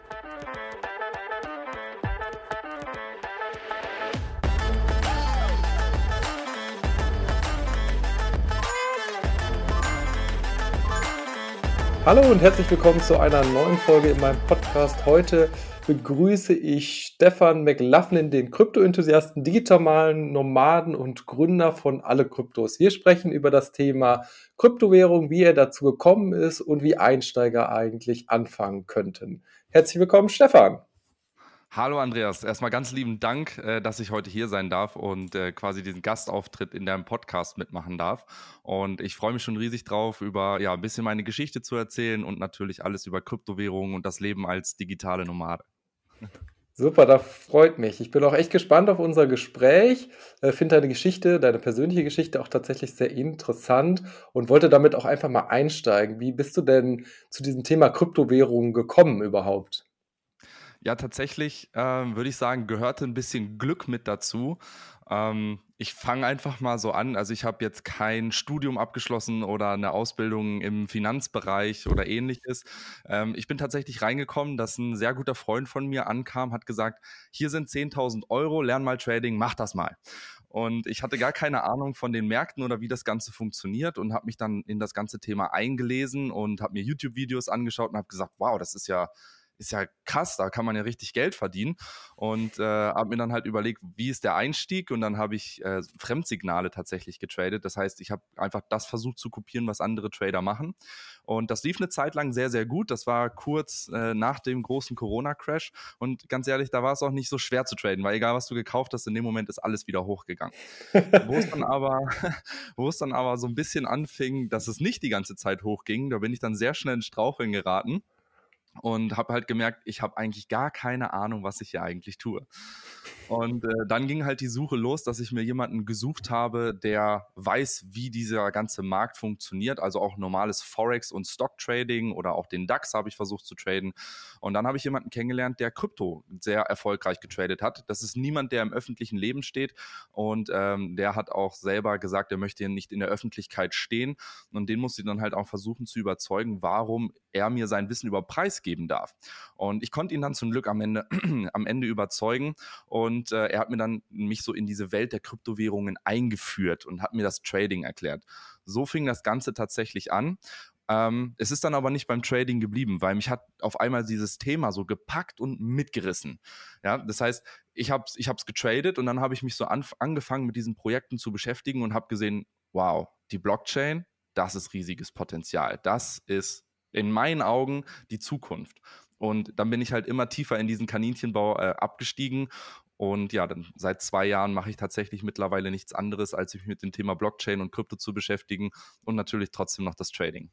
Thank you. Hallo und herzlich willkommen zu einer neuen Folge in meinem Podcast. Heute begrüße ich Stefan McLaughlin, den Krypto-Enthusiasten, digitalen Nomaden und Gründer von Alle Kryptos. Wir sprechen über das Thema Kryptowährung, wie er dazu gekommen ist und wie Einsteiger eigentlich anfangen könnten. Herzlich willkommen, Stefan. Hallo Andreas, erstmal ganz lieben Dank, äh, dass ich heute hier sein darf und äh, quasi diesen Gastauftritt in deinem Podcast mitmachen darf. Und ich freue mich schon riesig drauf, über ja ein bisschen meine Geschichte zu erzählen und natürlich alles über Kryptowährungen und das Leben als digitale Nomade. Super, das freut mich. Ich bin auch echt gespannt auf unser Gespräch. Äh, Finde deine Geschichte, deine persönliche Geschichte auch tatsächlich sehr interessant und wollte damit auch einfach mal einsteigen. Wie bist du denn zu diesem Thema Kryptowährungen gekommen überhaupt? Ja, tatsächlich ähm, würde ich sagen, gehörte ein bisschen Glück mit dazu. Ähm, ich fange einfach mal so an. Also ich habe jetzt kein Studium abgeschlossen oder eine Ausbildung im Finanzbereich oder ähnliches. Ähm, ich bin tatsächlich reingekommen, dass ein sehr guter Freund von mir ankam, hat gesagt, hier sind 10.000 Euro, lern mal Trading, mach das mal. Und ich hatte gar keine Ahnung von den Märkten oder wie das Ganze funktioniert und habe mich dann in das ganze Thema eingelesen und habe mir YouTube-Videos angeschaut und habe gesagt, wow, das ist ja ist ja krass, da kann man ja richtig Geld verdienen. Und äh, habe mir dann halt überlegt, wie ist der Einstieg? Und dann habe ich äh, Fremdsignale tatsächlich getradet. Das heißt, ich habe einfach das versucht zu kopieren, was andere Trader machen. Und das lief eine Zeit lang sehr, sehr gut. Das war kurz äh, nach dem großen Corona-Crash. Und ganz ehrlich, da war es auch nicht so schwer zu traden, weil egal, was du gekauft hast, in dem Moment ist alles wieder hochgegangen. wo es dann aber, wo es dann aber so ein bisschen anfing, dass es nicht die ganze Zeit hochging, da bin ich dann sehr schnell in Straucheln geraten und habe halt gemerkt, ich habe eigentlich gar keine Ahnung, was ich hier eigentlich tue. Und äh, dann ging halt die Suche los, dass ich mir jemanden gesucht habe, der weiß, wie dieser ganze Markt funktioniert, also auch normales Forex und Stock Trading oder auch den DAX habe ich versucht zu traden. Und dann habe ich jemanden kennengelernt, der Krypto sehr erfolgreich getradet hat. Das ist niemand, der im öffentlichen Leben steht und ähm, der hat auch selber gesagt, er möchte nicht in der Öffentlichkeit stehen und den musste ich dann halt auch versuchen zu überzeugen, warum er mir sein Wissen über Preis geben darf. Und ich konnte ihn dann zum Glück am Ende, am Ende überzeugen und äh, er hat mir dann mich so in diese Welt der Kryptowährungen eingeführt und hat mir das Trading erklärt. So fing das Ganze tatsächlich an. Ähm, es ist dann aber nicht beim Trading geblieben, weil mich hat auf einmal dieses Thema so gepackt und mitgerissen. Ja, das heißt, ich habe es ich getradet und dann habe ich mich so angefangen mit diesen Projekten zu beschäftigen und habe gesehen, wow, die Blockchain, das ist riesiges Potenzial. Das ist in meinen Augen die Zukunft. Und dann bin ich halt immer tiefer in diesen Kaninchenbau äh, abgestiegen. Und ja, dann seit zwei Jahren mache ich tatsächlich mittlerweile nichts anderes, als mich mit dem Thema Blockchain und Krypto zu beschäftigen und natürlich trotzdem noch das Trading.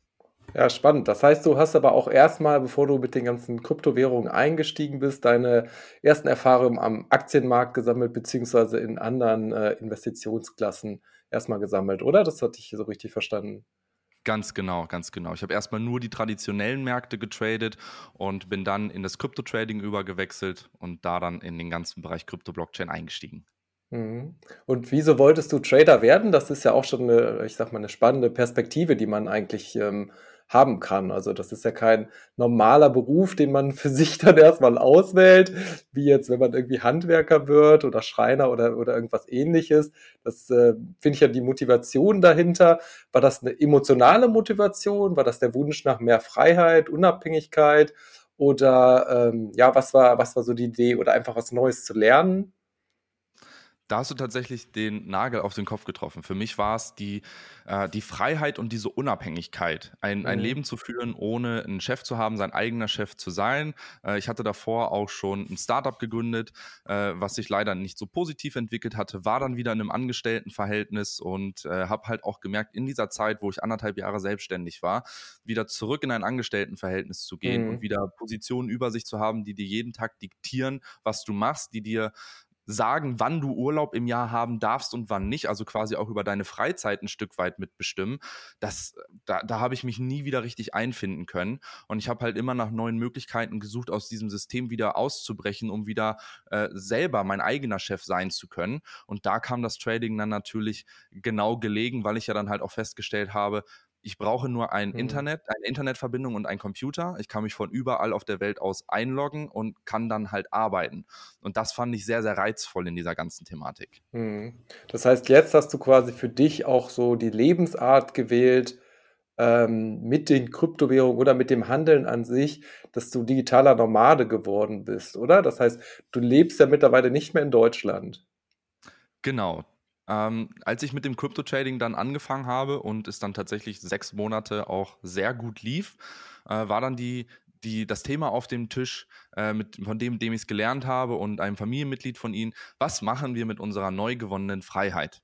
Ja, spannend. Das heißt, du hast aber auch erstmal, bevor du mit den ganzen Kryptowährungen eingestiegen bist, deine ersten Erfahrungen am Aktienmarkt gesammelt, beziehungsweise in anderen äh, Investitionsklassen erstmal gesammelt, oder? Das hatte ich so richtig verstanden. Ganz genau, ganz genau. Ich habe erstmal nur die traditionellen Märkte getradet und bin dann in das Krypto-Trading übergewechselt und da dann in den ganzen Bereich Krypto-Blockchain eingestiegen. Mhm. Und wieso wolltest du Trader werden? Das ist ja auch schon eine, ich sag mal, eine spannende Perspektive, die man eigentlich ähm, haben kann. Also das ist ja kein normaler Beruf, den man für sich dann erstmal auswählt, wie jetzt, wenn man irgendwie Handwerker wird oder Schreiner oder, oder irgendwas ähnliches. Das äh, finde ich ja die Motivation dahinter. War das eine emotionale Motivation? War das der Wunsch nach mehr Freiheit, Unabhängigkeit? Oder ähm, ja, was war, was war so die Idee? Oder einfach was Neues zu lernen? Da hast du tatsächlich den Nagel auf den Kopf getroffen. Für mich war es die, äh, die Freiheit und diese Unabhängigkeit, ein, mhm. ein Leben zu führen, ohne einen Chef zu haben, sein eigener Chef zu sein. Äh, ich hatte davor auch schon ein Startup gegründet, äh, was sich leider nicht so positiv entwickelt hatte, war dann wieder in einem Angestelltenverhältnis und äh, habe halt auch gemerkt, in dieser Zeit, wo ich anderthalb Jahre selbstständig war, wieder zurück in ein Angestelltenverhältnis zu gehen mhm. und wieder Positionen über sich zu haben, die dir jeden Tag diktieren, was du machst, die dir sagen, wann du Urlaub im Jahr haben darfst und wann nicht, also quasi auch über deine Freizeit ein Stück weit mitbestimmen, das, da, da habe ich mich nie wieder richtig einfinden können. Und ich habe halt immer nach neuen Möglichkeiten gesucht, aus diesem System wieder auszubrechen, um wieder äh, selber mein eigener Chef sein zu können. Und da kam das Trading dann natürlich genau gelegen, weil ich ja dann halt auch festgestellt habe, ich brauche nur ein Mhm. Internet, eine Internetverbindung und einen Computer. Ich kann mich von überall auf der Welt aus einloggen und kann dann halt arbeiten. Und das fand ich sehr, sehr reizvoll in dieser ganzen Thematik. Mhm. Das heißt, jetzt hast du quasi für dich auch so die Lebensart gewählt, ähm, mit den Kryptowährungen oder mit dem Handeln an sich, dass du digitaler Nomade geworden bist, oder? Das heißt, du lebst ja mittlerweile nicht mehr in Deutschland. Genau. Ähm, als ich mit dem Crypto-Trading dann angefangen habe und es dann tatsächlich sechs Monate auch sehr gut lief, äh, war dann die, die, das Thema auf dem Tisch, äh, mit, von dem, dem ich es gelernt habe und einem Familienmitglied von ihnen, was machen wir mit unserer neu gewonnenen Freiheit?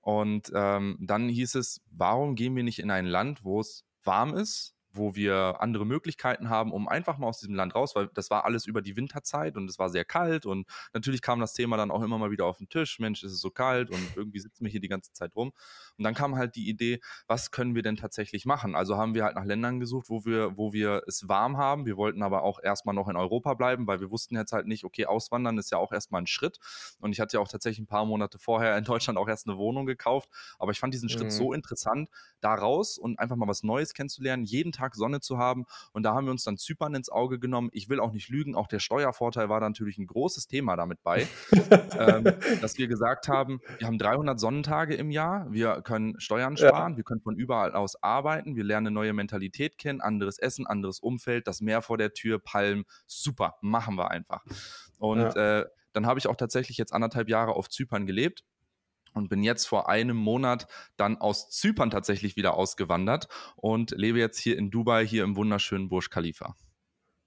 Und ähm, dann hieß es, warum gehen wir nicht in ein Land, wo es warm ist, wo wir andere Möglichkeiten haben, um einfach mal aus diesem Land raus, weil das war alles über die Winterzeit und es war sehr kalt und natürlich kam das Thema dann auch immer mal wieder auf den Tisch, Mensch, ist es so kalt und irgendwie sitzen wir hier die ganze Zeit rum. Und dann kam halt die Idee, was können wir denn tatsächlich machen? Also haben wir halt nach Ländern gesucht, wo wir, wo wir es warm haben. Wir wollten aber auch erstmal noch in Europa bleiben, weil wir wussten jetzt halt nicht, okay, auswandern ist ja auch erstmal ein Schritt. Und ich hatte ja auch tatsächlich ein paar Monate vorher in Deutschland auch erst eine Wohnung gekauft. Aber ich fand diesen Schritt Mhm. so interessant, da raus und einfach mal was Neues kennenzulernen, jeden Tag Sonne zu haben. Und da haben wir uns dann Zypern ins Auge genommen. Ich will auch nicht lügen, auch der Steuervorteil war natürlich ein großes Thema damit bei, ähm, dass wir gesagt haben, wir haben 300 Sonnentage im Jahr, wir können Steuern Ja. sparen, wir können von überall aus arbeiten, wir lernen eine neue Mentalität kennen, anderes Essen, anderes Umfeld, das Meer vor der Tür, Palmen, super, machen wir einfach. Und äh, dann habe ich auch tatsächlich jetzt anderthalb Jahre auf Zypern gelebt und bin jetzt vor einem Monat dann aus Zypern tatsächlich wieder ausgewandert und lebe jetzt hier in Dubai, hier im wunderschönen Burj Khalifa.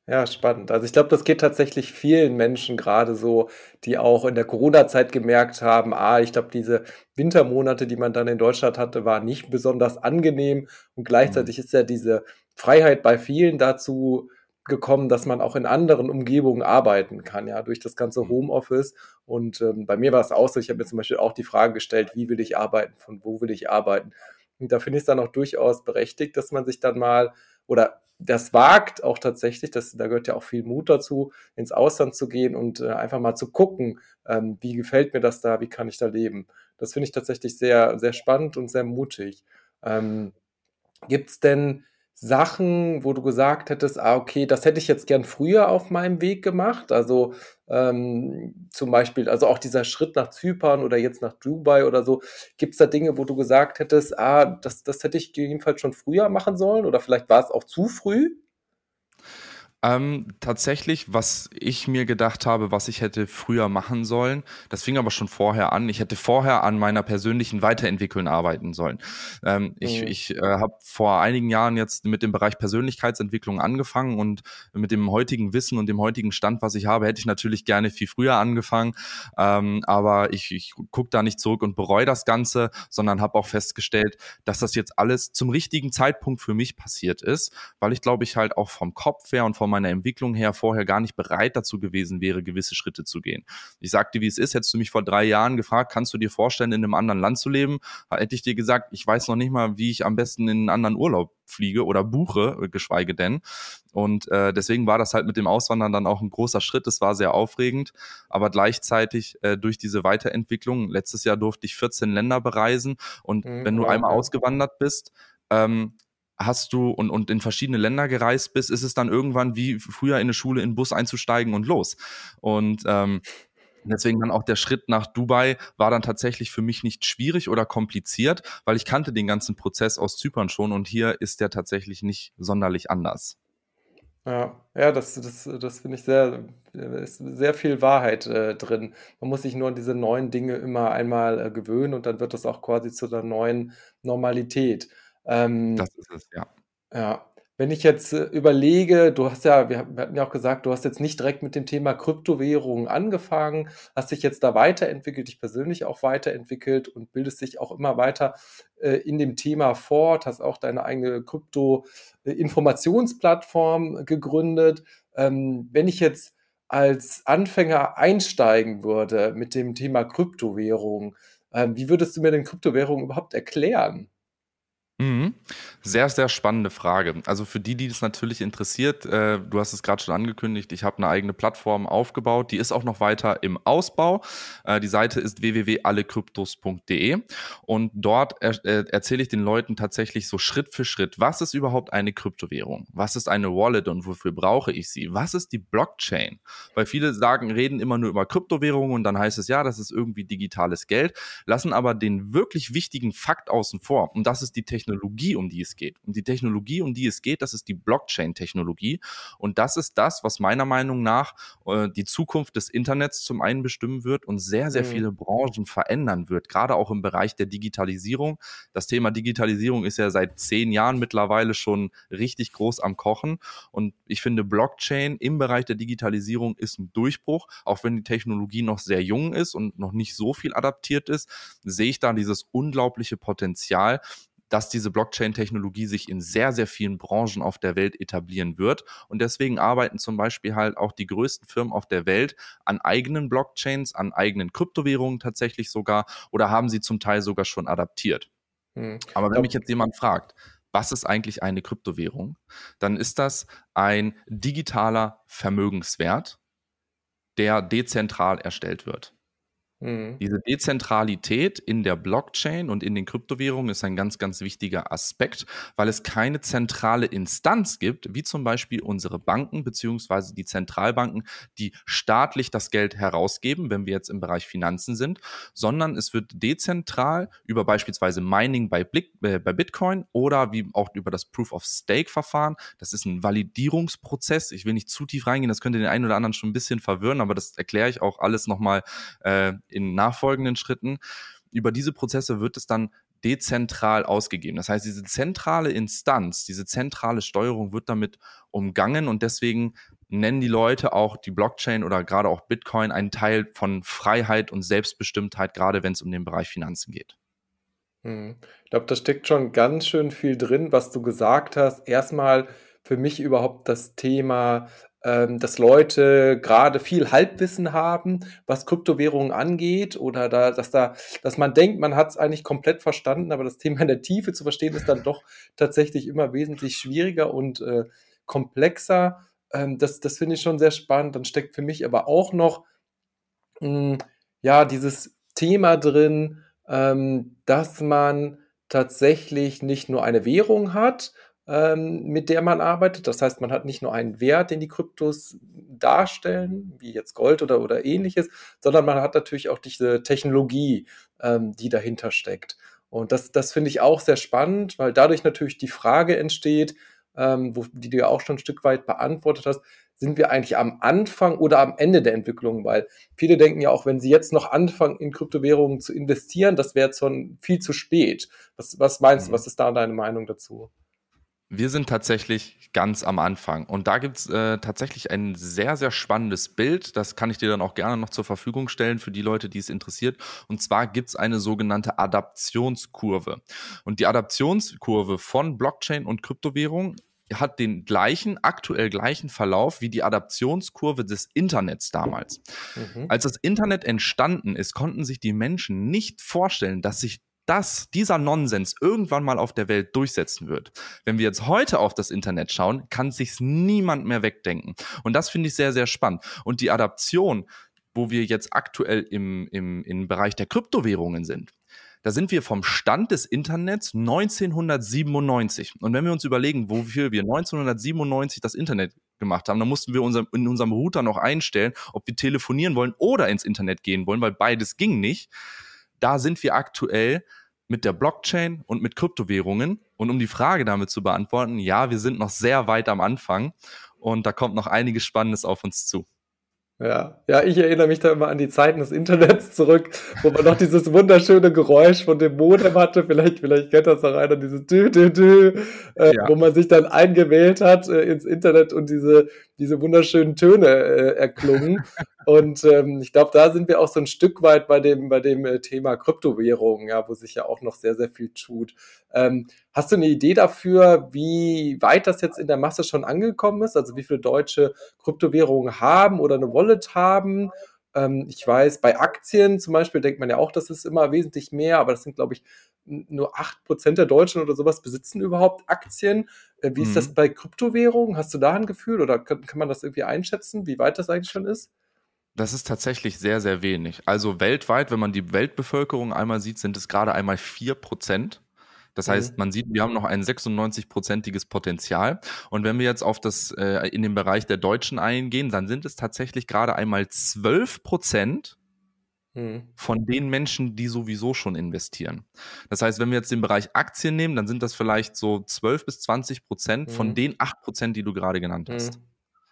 Ja, spannend. Also ich glaube, das geht tatsächlich vielen Menschen gerade so, die auch in der Corona-Zeit gemerkt haben, ah, ich glaube, diese Wintermonate, die man dann in Deutschland hatte, waren nicht besonders angenehm. Und gleichzeitig ist ja diese Freiheit bei vielen dazu gekommen, dass man auch in anderen Umgebungen arbeiten kann, ja, durch das ganze Mhm. Homeoffice. Und ähm, bei mir war es auch so, ich habe mir zum Beispiel auch die Frage gestellt, wie will ich arbeiten, von wo will ich arbeiten? Und da finde ich es dann auch durchaus berechtigt, dass man sich dann mal oder das wagt auch tatsächlich, das, da gehört ja auch viel Mut dazu, ins Ausland zu gehen und äh, einfach mal zu gucken, ähm, wie gefällt mir das da, wie kann ich da leben. Das finde ich tatsächlich sehr, sehr spannend und sehr mutig. Ähm, Gibt es denn Sachen, wo du gesagt hättest, ah, okay, das hätte ich jetzt gern früher auf meinem Weg gemacht? Also ähm, zum Beispiel, also auch dieser Schritt nach Zypern oder jetzt nach Dubai oder so. Gibt es da Dinge, wo du gesagt hättest, ah, das, das hätte ich jedenfalls schon früher machen sollen oder vielleicht war es auch zu früh? Ähm, tatsächlich, was ich mir gedacht habe, was ich hätte früher machen sollen, das fing aber schon vorher an. Ich hätte vorher an meiner persönlichen Weiterentwicklung arbeiten sollen. Ähm, ich Mhm. ich äh, habe vor einigen Jahren jetzt mit dem Bereich Persönlichkeitsentwicklung angefangen und mit dem heutigen Wissen und dem heutigen Stand, was ich habe, hätte ich natürlich gerne viel früher angefangen. Ähm, aber ich, ich gucke da nicht zurück und bereue das Ganze, sondern habe auch festgestellt, dass das jetzt alles zum richtigen Zeitpunkt für mich passiert ist, weil ich glaube ich halt auch vom Kopf her und von meiner Entwicklung her vorher gar nicht bereit dazu gewesen wäre, gewisse Schritte zu gehen. Ich sagte, wie es ist, hättest du mich vor drei Jahren gefragt, kannst du dir vorstellen, in einem anderen Land zu leben? Hätte ich dir gesagt, ich weiß noch nicht mal, wie ich am besten in einen anderen Urlaub fliege oder buche, äh, geschweige denn. Und äh, deswegen war das halt mit dem Auswandern dann auch ein großer Schritt. Es war sehr aufregend, aber gleichzeitig äh, durch diese Weiterentwicklung, letztes Jahr durfte ich 14 Länder bereisen und Mhm, wenn du einmal ausgewandert bist, ähm, hast du und, und in verschiedene Länder gereist bist, ist es dann irgendwann wie früher in eine Schule in den Bus einzusteigen und los. Und ähm, Deswegen dann auch der Schritt nach Dubai war dann tatsächlich für mich nicht schwierig oder kompliziert, weil ich kannte den ganzen Prozess aus Zypern schon und hier ist der tatsächlich nicht sonderlich anders. Ja, ja, das, das, das finde ich sehr, äh, ist sehr viel Wahrheit äh, drin. Man muss sich nur an diese neuen Dinge immer einmal äh, gewöhnen und dann wird das auch quasi zu der neuen Normalität. Ähm, Das ist es, ja. ja, wenn ich jetzt äh, überlege, du hast ja, wir, hatten ja auch gesagt, du hast jetzt nicht direkt mit dem Thema Kryptowährungen angefangen, hast dich jetzt da weiterentwickelt, dich persönlich auch weiterentwickelt und bildest dich auch immer weiter äh, in dem Thema fort, hast auch deine eigene Krypto-Informationsplattform gegründet. Ähm, wenn ich jetzt als Anfänger einsteigen würde mit dem Thema Kryptowährung, ähm, wie würdest du mir denn Kryptowährung überhaupt erklären? Mhm. Sehr, sehr spannende Frage. Also für die, die es natürlich interessiert, äh, du hast es gerade schon angekündigt, ich habe eine eigene Plattform aufgebaut, die ist auch noch weiter im Ausbau. Äh, die Seite ist www.allekryptos.de und dort er, äh, erzähle ich den Leuten tatsächlich so Schritt für Schritt, was ist überhaupt eine Kryptowährung? Was ist eine Wallet und wofür brauche ich sie? Was ist die Blockchain? Weil viele sagen, reden immer nur über Kryptowährungen und dann heißt es ja, das ist irgendwie digitales Geld, lassen aber den wirklich wichtigen Fakt außen vor und das ist die Technologie Technologie, um die es geht. Und die Technologie, um die es geht, das ist die Blockchain-Technologie. Und das ist das, was meiner Meinung nach äh, die Zukunft des Internets zum einen bestimmen wird und sehr, sehr mhm. viele Branchen verändern wird, gerade auch im Bereich der Digitalisierung. Das Thema Digitalisierung ist ja seit zehn Jahren mittlerweile schon richtig groß am Kochen. Und ich finde, Blockchain im Bereich der Digitalisierung ist ein Durchbruch, auch wenn die Technologie noch sehr jung ist und noch nicht so viel adaptiert ist, sehe ich da dieses unglaubliche Potenzial, dass diese Blockchain-Technologie sich in sehr, sehr vielen Branchen auf der Welt etablieren wird. Und deswegen arbeiten zum Beispiel halt auch die größten Firmen auf der Welt an eigenen Blockchains, an eigenen Kryptowährungen tatsächlich sogar oder haben sie zum Teil sogar schon adaptiert. Hm. Aber wenn mich jetzt jemand fragt, was ist eigentlich eine Kryptowährung, dann ist das ein digitaler Vermögenswert, der dezentral erstellt wird. Mhm. Diese Dezentralität in der Blockchain und in den Kryptowährungen ist ein ganz, ganz wichtiger Aspekt, weil es keine zentrale Instanz gibt, wie zum Beispiel unsere Banken beziehungsweise die Zentralbanken, die staatlich das Geld herausgeben, wenn wir jetzt im Bereich Finanzen sind, sondern es wird dezentral über beispielsweise Mining bei, Blick, äh, bei Bitcoin oder wie auch über das Proof of Stake Verfahren. Das ist ein Validierungsprozess. Ich will nicht zu tief reingehen, das könnte den einen oder anderen schon ein bisschen verwirren, aber das erkläre ich auch alles nochmal äh, in nachfolgenden Schritten. Über diese Prozesse wird es dann dezentral ausgegeben. Das heißt, diese zentrale Instanz, diese zentrale Steuerung wird damit umgangen und deswegen nennen die Leute auch die Blockchain oder gerade auch Bitcoin einen Teil von Freiheit und Selbstbestimmtheit, gerade wenn es um den Bereich Finanzen geht. Hm. Ich glaube, da steckt schon ganz schön viel drin, was du gesagt hast. Erstmal für mich überhaupt das Thema dass Leute gerade viel Halbwissen haben, was Kryptowährungen angeht oder da, dass da, dass man denkt, man hat es eigentlich komplett verstanden, aber das Thema in der Tiefe zu verstehen ist dann doch tatsächlich immer wesentlich schwieriger und äh, komplexer. Ähm, das das finde ich schon sehr spannend. Dann steckt für mich aber auch noch mh, hm, ja dieses Thema drin, ähm, dass man tatsächlich nicht nur eine Währung hat, ähm, mit der man arbeitet. Das heißt, man hat nicht nur einen Wert, den die Kryptos darstellen, wie jetzt Gold oder, oder ähnliches, sondern man hat natürlich auch diese Technologie, ähm, die dahinter steckt. Und das, das finde ich auch sehr spannend, weil dadurch natürlich die Frage entsteht, ähm, wo, die du ja auch schon ein Stück weit beantwortet hast, sind wir eigentlich am Anfang oder am Ende der Entwicklung? Weil viele denken ja auch, wenn sie jetzt noch anfangen, in Kryptowährungen zu investieren, das wäre jetzt schon viel zu spät. Was, was meinst du, mhm. was ist da deine Meinung dazu? Wir sind tatsächlich ganz am Anfang und da gibt's äh, tatsächlich ein sehr, sehr spannendes Bild. Das kann ich dir dann auch gerne noch zur Verfügung stellen für die Leute, die es interessiert. Und zwar gibt's eine sogenannte Adaptionskurve. Und die Adaptionskurve von Blockchain und Kryptowährung hat den gleichen, aktuell gleichen Verlauf wie die Adaptionskurve des Internets damals. Mhm. Als das Internet entstanden ist, konnten sich die Menschen nicht vorstellen, dass sich dass dieser Nonsens irgendwann mal auf der Welt durchsetzen wird. Wenn wir jetzt heute auf das Internet schauen, kann sich niemand mehr wegdenken. Und das finde ich sehr, sehr spannend. Und die Adaption, wo wir jetzt aktuell im, im, im Bereich der Kryptowährungen sind, da sind wir vom Stand des Internets 1997. Und wenn wir uns überlegen, wofür wir 1997 das Internet gemacht haben, dann mussten wir unser, in unserem Router noch einstellen, ob wir telefonieren wollen oder ins Internet gehen wollen, weil beides ging nicht da sind wir aktuell mit der Blockchain und mit Kryptowährungen. Und um die Frage damit zu beantworten, ja, wir sind noch sehr weit am Anfang und da kommt noch einiges Spannendes auf uns zu. Ja, ja, ich erinnere mich da immer an die Zeiten des Internets zurück, wo man noch dieses wunderschöne Geräusch von dem Modem hatte. Vielleicht, vielleicht kennt das auch einer, dieses Dü, Dü, Dü, äh, ja. wo man sich dann eingewählt hat äh, ins Internet und diese, diese wunderschönen Töne äh, erklungen. Und ähm, ich glaube, da sind wir auch so ein Stück weit bei dem, bei dem äh, Thema Kryptowährungen, ja, wo sich ja auch noch sehr, sehr viel tut. Ähm, hast du eine Idee dafür, wie weit das jetzt in der Masse schon angekommen ist? Also wie viele deutsche Kryptowährungen haben oder eine Wallet haben? Ähm, ich weiß, bei Aktien zum Beispiel denkt man ja auch, das ist immer wesentlich mehr, aber das sind, glaube ich, nur acht Prozent der Deutschen oder sowas besitzen überhaupt Aktien. Äh, wie ist das mhm. bei Kryptowährungen? Hast du da ein Gefühl oder kann, kann man das irgendwie einschätzen, wie weit das eigentlich schon ist? Das ist tatsächlich sehr, sehr wenig. Also weltweit, wenn man die Weltbevölkerung einmal sieht, sind es gerade einmal vier Prozent. Das heißt, mhm. man sieht, wir haben noch ein 96-prozentiges Potenzial. Und wenn wir jetzt auf das äh, in den Bereich der Deutschen eingehen, dann sind es tatsächlich gerade einmal 12 Prozent mhm. von den Menschen, die sowieso schon investieren. Das heißt, wenn wir jetzt den Bereich Aktien nehmen, dann sind das vielleicht so 12 bis 20 Prozent mhm. von den 8 Prozent, die du gerade genannt hast.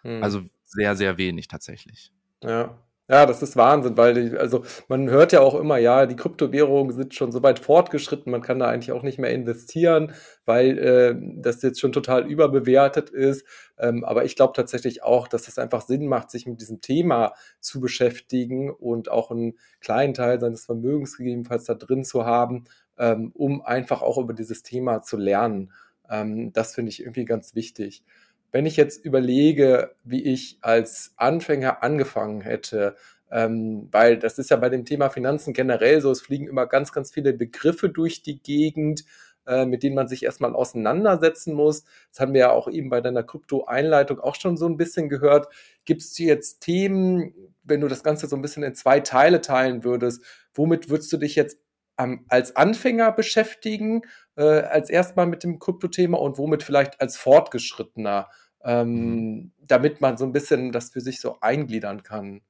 Mhm. Mhm. Also sehr, sehr wenig tatsächlich. Ja. Ja, das ist Wahnsinn, weil die, also man hört ja auch immer, ja, die Kryptowährungen sind schon so weit fortgeschritten, man kann da eigentlich auch nicht mehr investieren, weil äh, das jetzt schon total überbewertet ist. Ähm, aber ich glaube tatsächlich auch, dass es einfach Sinn macht, sich mit diesem Thema zu beschäftigen und auch einen kleinen Teil seines Vermögens gegebenenfalls da drin zu haben, ähm, um einfach auch über dieses Thema zu lernen. Ähm, das finde ich irgendwie ganz wichtig wenn ich jetzt überlege, wie ich als Anfänger angefangen hätte, ähm, weil das ist ja bei dem Thema Finanzen generell so, es fliegen immer ganz, ganz viele Begriffe durch die Gegend, äh, mit denen man sich erstmal auseinandersetzen muss. Das haben wir ja auch eben bei deiner Krypto-Einleitung auch schon so ein bisschen gehört. Gibt es jetzt Themen, wenn du das Ganze so ein bisschen in zwei Teile teilen würdest, womit würdest du dich jetzt ähm, als Anfänger beschäftigen, äh, als erstmal mit dem Krypto-Thema und womit vielleicht als Fortgeschrittener? Ähm, mhm. damit man so ein bisschen das für sich so eingliedern kann?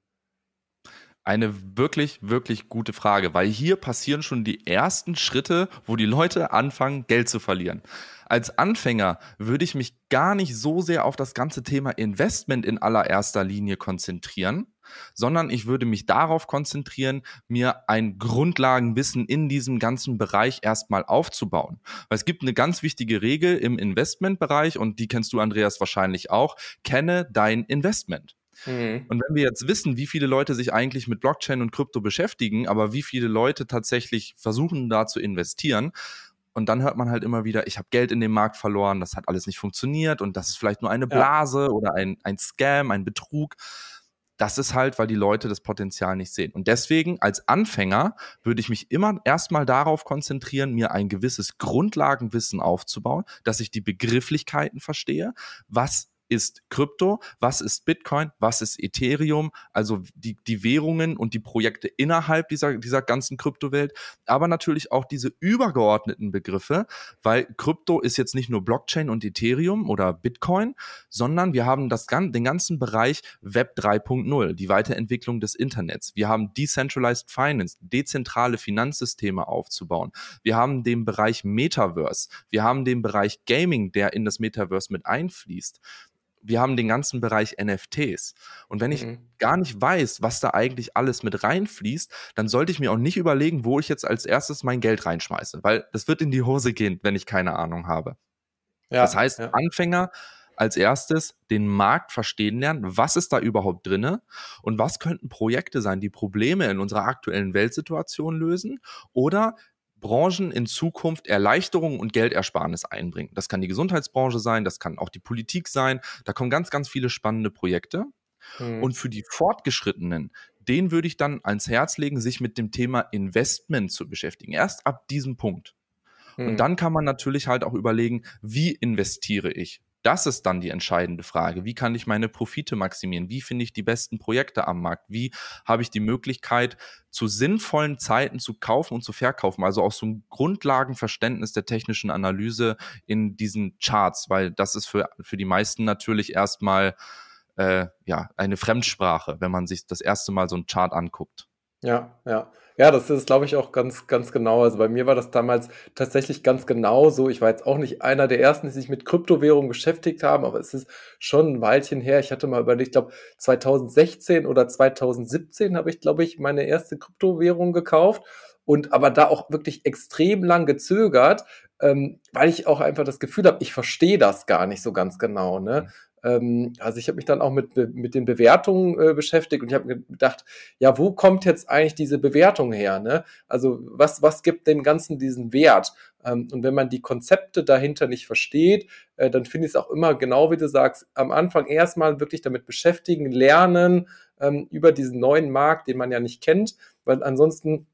Eine wirklich, wirklich gute Frage, weil hier passieren schon die ersten Schritte, wo die Leute anfangen, Geld zu verlieren. Als Anfänger würde ich mich gar nicht so sehr auf das ganze Thema Investment in allererster Linie konzentrieren, sondern ich würde mich darauf konzentrieren, mir ein Grundlagenwissen in diesem ganzen Bereich erstmal aufzubauen. Weil es gibt eine ganz wichtige Regel im Investmentbereich und die kennst du, Andreas, wahrscheinlich auch. Kenne dein Investment. Mhm. Und wenn wir jetzt wissen, wie viele Leute sich eigentlich mit Blockchain und Krypto beschäftigen, aber wie viele Leute tatsächlich versuchen, da zu investieren, und dann hört man halt immer wieder, ich habe Geld in dem Markt verloren, das hat alles nicht funktioniert und das ist vielleicht nur eine Blase ja. oder ein, ein Scam, ein Betrug das ist halt, weil die Leute das Potenzial nicht sehen. Und deswegen als Anfänger würde ich mich immer erstmal darauf konzentrieren, mir ein gewisses Grundlagenwissen aufzubauen, dass ich die Begrifflichkeiten verstehe, was ist Krypto, was ist Bitcoin, was ist Ethereum, also die, die Währungen und die Projekte innerhalb dieser, dieser ganzen Kryptowelt, aber natürlich auch diese übergeordneten Begriffe, weil Krypto ist jetzt nicht nur Blockchain und Ethereum oder Bitcoin, sondern wir haben das, den ganzen Bereich Web 3.0, die Weiterentwicklung des Internets. Wir haben Decentralized Finance, dezentrale Finanzsysteme aufzubauen. Wir haben den Bereich Metaverse. Wir haben den Bereich Gaming, der in das Metaverse mit einfließt wir haben den ganzen Bereich NFTs. Und wenn ich mhm. gar nicht weiß, was da eigentlich alles mit reinfließt, dann sollte ich mir auch nicht überlegen, wo ich jetzt als erstes mein Geld reinschmeiße, weil das wird in die Hose gehen, wenn ich keine Ahnung habe. Ja, das heißt, ja. Anfänger als erstes den Markt verstehen lernen, was ist da überhaupt drinne und was könnten Projekte sein, die Probleme in unserer aktuellen Weltsituation lösen oder Branchen in Zukunft Erleichterungen und Geldersparnis einbringen. Das kann die Gesundheitsbranche sein, das kann auch die Politik sein. Da kommen ganz, ganz viele spannende Projekte. Mhm. Und für die Fortgeschrittenen, den würde ich dann ans Herz legen, sich mit dem Thema Investment zu beschäftigen. Erst ab diesem Punkt. Mhm. Und hm. dann kann man natürlich halt auch überlegen, wie investiere ich? Das ist dann die entscheidende Frage. Wie kann ich meine Profite maximieren? Wie finde ich die besten Projekte am Markt? Wie habe ich die Möglichkeit, zu sinnvollen Zeiten zu kaufen und zu verkaufen? Also auch so ein Grundlagenverständnis der technischen Analyse in diesen Charts, weil das ist für, für die meisten natürlich erstmal äh, ja, eine Fremdsprache, wenn man sich das erste Mal so ein Chart anguckt. Ja, ja. Ja, das ist, glaube ich, auch ganz, ganz genau. Also bei mir war das damals tatsächlich ganz genau so. Ich war jetzt auch nicht einer der ersten, die sich mit Kryptowährungen beschäftigt haben, aber es ist schon ein Weilchen her. Ich hatte mal überlegt, ich glaube 2016 oder 2017 habe ich, glaube ich, meine erste Kryptowährung gekauft und aber da auch wirklich extrem lang gezögert, ähm, weil ich auch einfach das Gefühl habe, ich verstehe das gar nicht so ganz genau. Ne? Ähm, also ich habe mich dann auch mit, mit den Bewertungen äh, beschäftigt und ich habe gedacht, ja, wo kommt jetzt eigentlich diese Bewertung her? Ne? Also was, was gibt dem Ganzen diesen Wert? Ähm, und wenn man die Konzepte dahinter nicht versteht, äh, dann finde ich es auch immer genau, wie du sagst, am Anfang erstmal wirklich damit beschäftigen, lernen ähm, über diesen neuen Markt, den man ja nicht kennt, weil ansonsten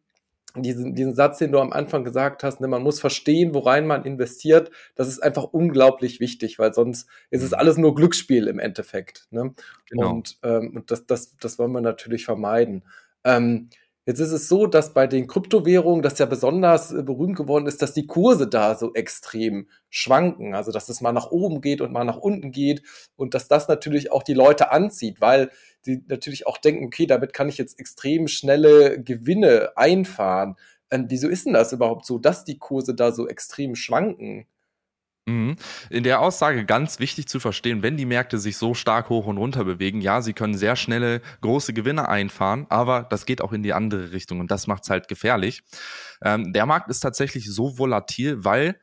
diesen, diesen Satz, den du am Anfang gesagt hast, ne, man muss verstehen, worein man investiert, das ist einfach unglaublich wichtig, weil sonst ist es mhm. alles nur Glücksspiel im Endeffekt. Ne? Genau. Und, ähm, und das, das, das wollen wir natürlich vermeiden. Ähm, Jetzt ist es so, dass bei den Kryptowährungen das ja besonders äh, berühmt geworden ist, dass die Kurse da so extrem schwanken. Also, dass es mal nach oben geht und mal nach unten geht und dass das natürlich auch die Leute anzieht, weil sie natürlich auch denken, okay, damit kann ich jetzt extrem schnelle Gewinne einfahren. Ähm, wieso ist denn das überhaupt so, dass die Kurse da so extrem schwanken? Mhm. In der Aussage ganz wichtig zu verstehen, wenn die Märkte sich so stark hoch und runter bewegen, ja, sie können sehr schnelle große Gewinne einfahren, aber das geht auch in die andere Richtung und das macht es halt gefährlich. Ähm, der Markt ist tatsächlich so volatil, weil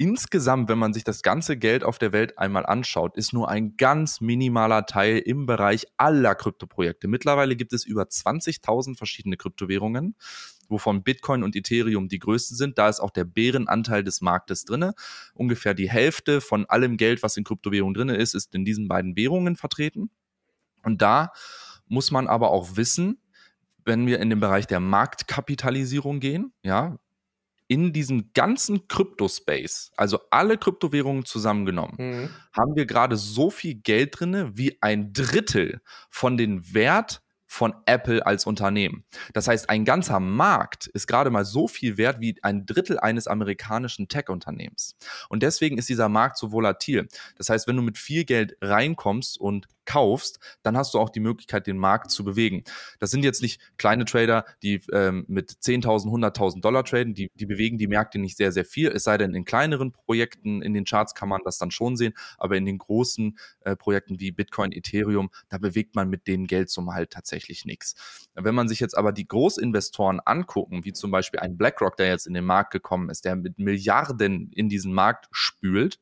insgesamt, wenn man sich das ganze Geld auf der Welt einmal anschaut, ist nur ein ganz minimaler Teil im Bereich aller Kryptoprojekte. Mittlerweile gibt es über 20.000 verschiedene Kryptowährungen wovon Bitcoin und Ethereum die größten sind. Da ist auch der Bärenanteil des Marktes drinne. Ungefähr die Hälfte von allem Geld, was in Kryptowährungen drinne ist, ist in diesen beiden Währungen vertreten. Und da muss man aber auch wissen, wenn wir in den Bereich der Marktkapitalisierung gehen, ja, in diesem ganzen Kryptospace, also alle Kryptowährungen zusammengenommen, mhm. haben wir gerade so viel Geld drinne wie ein Drittel von den Wert von Apple als Unternehmen. Das heißt, ein ganzer Markt ist gerade mal so viel wert wie ein Drittel eines amerikanischen Tech-Unternehmens. Und deswegen ist dieser Markt so volatil. Das heißt, wenn du mit viel Geld reinkommst und kaufst, dann hast du auch die Möglichkeit, den Markt zu bewegen. Das sind jetzt nicht kleine Trader, die ähm, mit 10.000, 100.000 Dollar traden, die, die bewegen die Märkte nicht sehr, sehr viel. Es sei denn, in kleineren Projekten in den Charts kann man das dann schon sehen, aber in den großen äh, Projekten wie Bitcoin, Ethereum, da bewegt man mit den Geldsummen halt tatsächlich nichts. Wenn man sich jetzt aber die Großinvestoren angucken, wie zum Beispiel ein BlackRock, der jetzt in den Markt gekommen ist, der mit Milliarden in diesen Markt spült,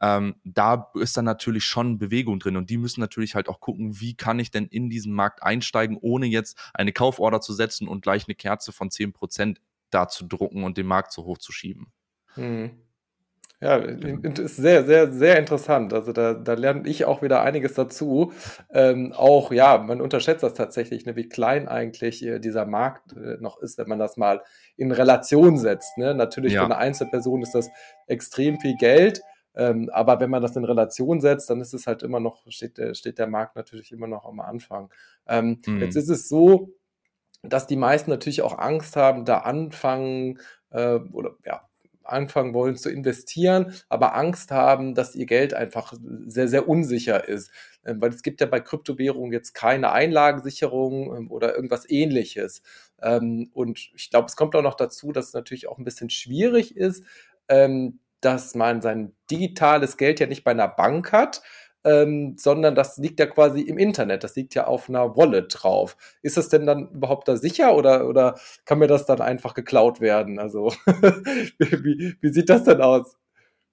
ähm, da ist dann natürlich schon Bewegung drin und die müssen natürlich halt auch gucken, wie kann ich denn in diesen Markt einsteigen, ohne jetzt eine Kauforder zu setzen und gleich eine Kerze von 10% da zu drucken und den Markt so hoch zu schieben. Hm. Ja, ist sehr, sehr, sehr interessant. Also da, da lerne ich auch wieder einiges dazu. Ähm, auch, ja, man unterschätzt das tatsächlich, ne, wie klein eigentlich äh, dieser Markt äh, noch ist, wenn man das mal in Relation setzt. Ne? Natürlich ja. für eine Einzelperson ist das extrem viel Geld, ähm, aber wenn man das in Relation setzt, dann ist es halt immer noch, steht der, steht der Markt natürlich immer noch am Anfang. Ähm, mhm. Jetzt ist es so, dass die meisten natürlich auch Angst haben, da anfangen äh, oder ja, anfangen wollen zu investieren, aber Angst haben, dass ihr Geld einfach sehr, sehr unsicher ist. Ähm, weil es gibt ja bei Kryptowährungen jetzt keine Einlagensicherung ähm, oder irgendwas ähnliches. Ähm, und ich glaube, es kommt auch noch dazu, dass es natürlich auch ein bisschen schwierig ist, ähm, dass man sein digitales Geld ja nicht bei einer Bank hat, ähm, sondern das liegt ja quasi im Internet, das liegt ja auf einer Wallet drauf. Ist das denn dann überhaupt da sicher oder, oder kann mir das dann einfach geklaut werden? Also, wie, wie sieht das denn aus?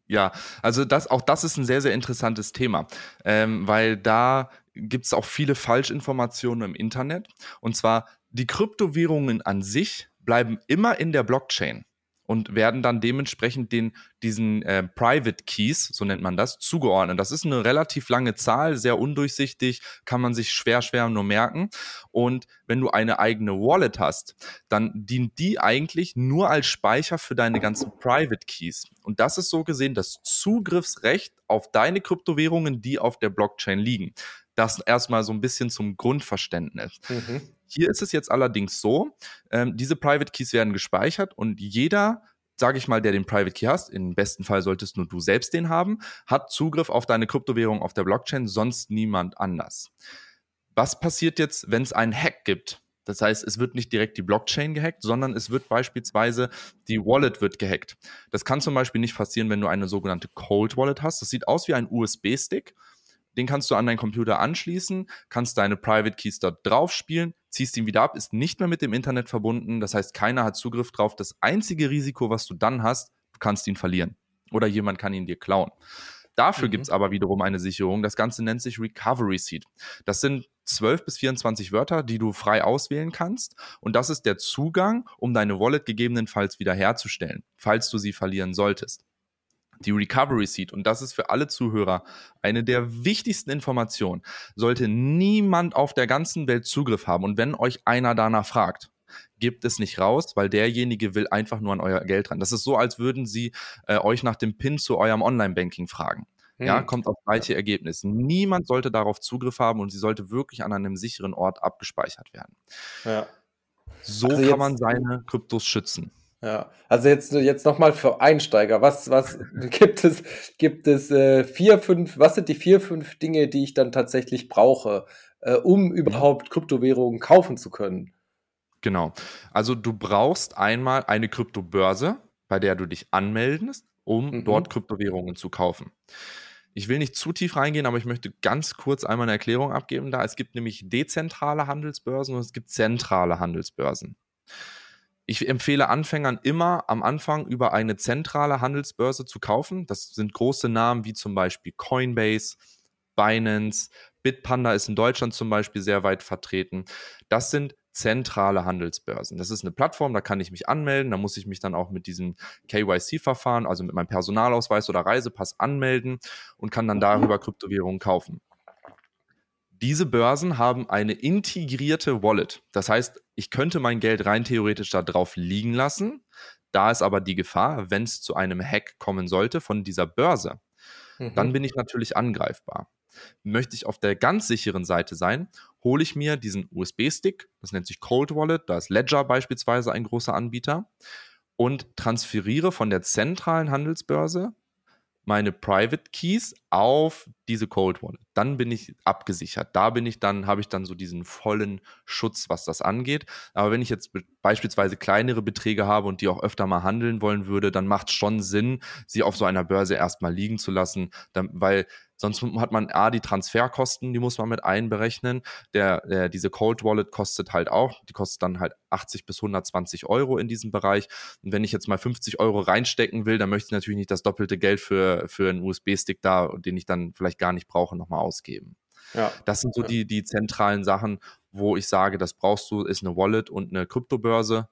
Ja, also das, auch das ist ein sehr, sehr interessantes Thema, ähm, weil da gibt es auch viele Falschinformationen im Internet. Und zwar, die Kryptowährungen an sich bleiben immer in der Blockchain und werden dann dementsprechend den, diesen äh, Private Keys, so nennt man das, zugeordnet. Das ist eine relativ lange Zahl, sehr undurchsichtig, kann man sich schwer, schwer nur merken. Und wenn du eine eigene Wallet hast, dann dient die eigentlich nur als Speicher für deine ganzen Private Keys. Und das ist so gesehen das Zugriffsrecht auf deine Kryptowährungen, die auf der Blockchain liegen. Das erstmal so ein bisschen zum Grundverständnis. Mhm. Hier ist es jetzt allerdings so, ähm, diese Private Keys werden gespeichert und jeder, sage ich mal, der den Private Key hast, im besten Fall solltest nur du selbst den haben, hat Zugriff auf deine Kryptowährung auf der Blockchain, sonst niemand anders. Was passiert jetzt, wenn es einen Hack gibt? Das heißt, es wird nicht direkt die Blockchain gehackt, sondern es wird beispielsweise die Wallet wird gehackt. Das kann zum Beispiel nicht passieren, wenn du eine sogenannte Cold Wallet hast. Das sieht aus wie ein USB-Stick den kannst du an deinen Computer anschließen, kannst deine Private Keys dort drauf spielen, ziehst ihn wieder ab, ist nicht mehr mit dem Internet verbunden. Das heißt, keiner hat Zugriff drauf. Das einzige Risiko, was du dann hast, du kannst ihn verlieren. Oder jemand kann ihn dir klauen. Dafür mhm. gibt es aber wiederum eine Sicherung. Das Ganze nennt sich Recovery Seed. Das sind 12 bis 24 Wörter, die du frei auswählen kannst. Und das ist der Zugang, um deine Wallet gegebenenfalls wiederherzustellen, falls du sie verlieren solltest die Recovery Seat, und das ist für alle Zuhörer eine der wichtigsten Informationen, sollte niemand auf der ganzen Welt Zugriff haben. Und wenn euch einer danach fragt, gebt es nicht raus, weil derjenige will einfach nur an euer Geld ran. Das ist so, als würden sie äh, euch nach dem PIN zu eurem Online-Banking fragen. Ja, hm. kommt auf gleiche Ergebnis. Niemand sollte darauf Zugriff haben und sie sollte wirklich an einem sicheren Ort abgespeichert werden. Ja. So also kann man seine Kryptos schützen. Ja, also jetzt, jetzt nochmal für Einsteiger. Was, was gibt es, gibt es äh, vier, fünf, was sind die vier, fünf Dinge, die ich dann tatsächlich brauche, äh, um überhaupt Kryptowährungen kaufen zu können? Genau. Also du brauchst einmal eine Kryptobörse, bei der du dich anmeldest, um mhm. dort Kryptowährungen zu kaufen. Ich will nicht zu tief reingehen, aber ich möchte ganz kurz einmal eine Erklärung abgeben da. Es gibt nämlich dezentrale Handelsbörsen und es gibt zentrale Handelsbörsen. Ich empfehle Anfängern immer am Anfang über eine zentrale Handelsbörse zu kaufen. Das sind große Namen wie zum Beispiel Coinbase, Binance, Bitpanda ist in Deutschland zum Beispiel sehr weit vertreten. Das sind zentrale Handelsbörsen. Das ist eine Plattform, da kann ich mich anmelden, da muss ich mich dann auch mit diesem KYC-Verfahren, also mit meinem Personalausweis oder Reisepass anmelden und kann dann darüber Kryptowährungen kaufen. Diese Börsen haben eine integrierte Wallet. Das heißt, ich könnte mein Geld rein theoretisch da drauf liegen lassen. Da ist aber die Gefahr, wenn es zu einem Hack kommen sollte von dieser Börse, mhm. dann bin ich natürlich angreifbar. Möchte ich auf der ganz sicheren Seite sein, hole ich mir diesen USB-Stick, das nennt sich Cold Wallet, da ist Ledger beispielsweise ein großer Anbieter, und transferiere von der zentralen Handelsbörse meine Private Keys auf diese Cold Wallet. Dann bin ich abgesichert. Da bin ich dann, habe ich dann so diesen vollen Schutz, was das angeht. Aber wenn ich jetzt beispielsweise kleinere Beträge habe und die auch öfter mal handeln wollen würde, dann macht es schon Sinn, sie auf so einer Börse erstmal liegen zu lassen, dann, weil Sonst hat man A, die Transferkosten, die muss man mit einberechnen. Der, der, diese Cold Wallet kostet halt auch, die kostet dann halt 80 bis 120 Euro in diesem Bereich. Und wenn ich jetzt mal 50 Euro reinstecken will, dann möchte ich natürlich nicht das doppelte Geld für, für einen USB-Stick da, den ich dann vielleicht gar nicht brauche, nochmal ausgeben. Ja. Das sind so die, die zentralen Sachen, wo ich sage, das brauchst du, ist eine Wallet und eine Kryptobörse.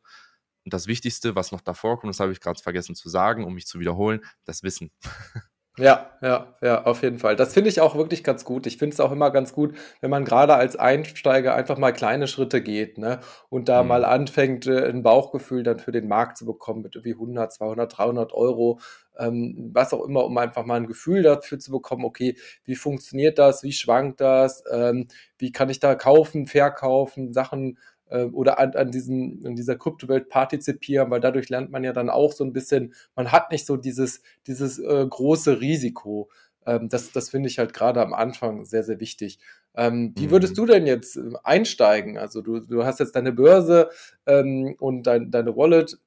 Und das Wichtigste, was noch davor kommt, das habe ich gerade vergessen zu sagen, um mich zu wiederholen, das Wissen. Ja, ja, ja, auf jeden Fall. Das finde ich auch wirklich ganz gut. Ich finde es auch immer ganz gut, wenn man gerade als Einsteiger einfach mal kleine Schritte geht, ne? Und da mhm. mal anfängt, äh, ein Bauchgefühl dann für den Markt zu bekommen mit irgendwie 100, 200, 300 Euro, ähm, was auch immer, um einfach mal ein Gefühl dafür zu bekommen, okay, wie funktioniert das, wie schwankt das, ähm, wie kann ich da kaufen, verkaufen, Sachen oder an, an, diesen, an dieser Kryptowelt partizipieren, weil dadurch lernt man ja dann auch so ein bisschen, man hat nicht so dieses, dieses äh, große Risiko. Ähm, das das finde ich halt gerade am Anfang sehr, sehr wichtig. Ähm, wie würdest mhm. du denn jetzt äh, einsteigen? Also du, du hast jetzt deine Börse ähm, und dein, deine Wallet.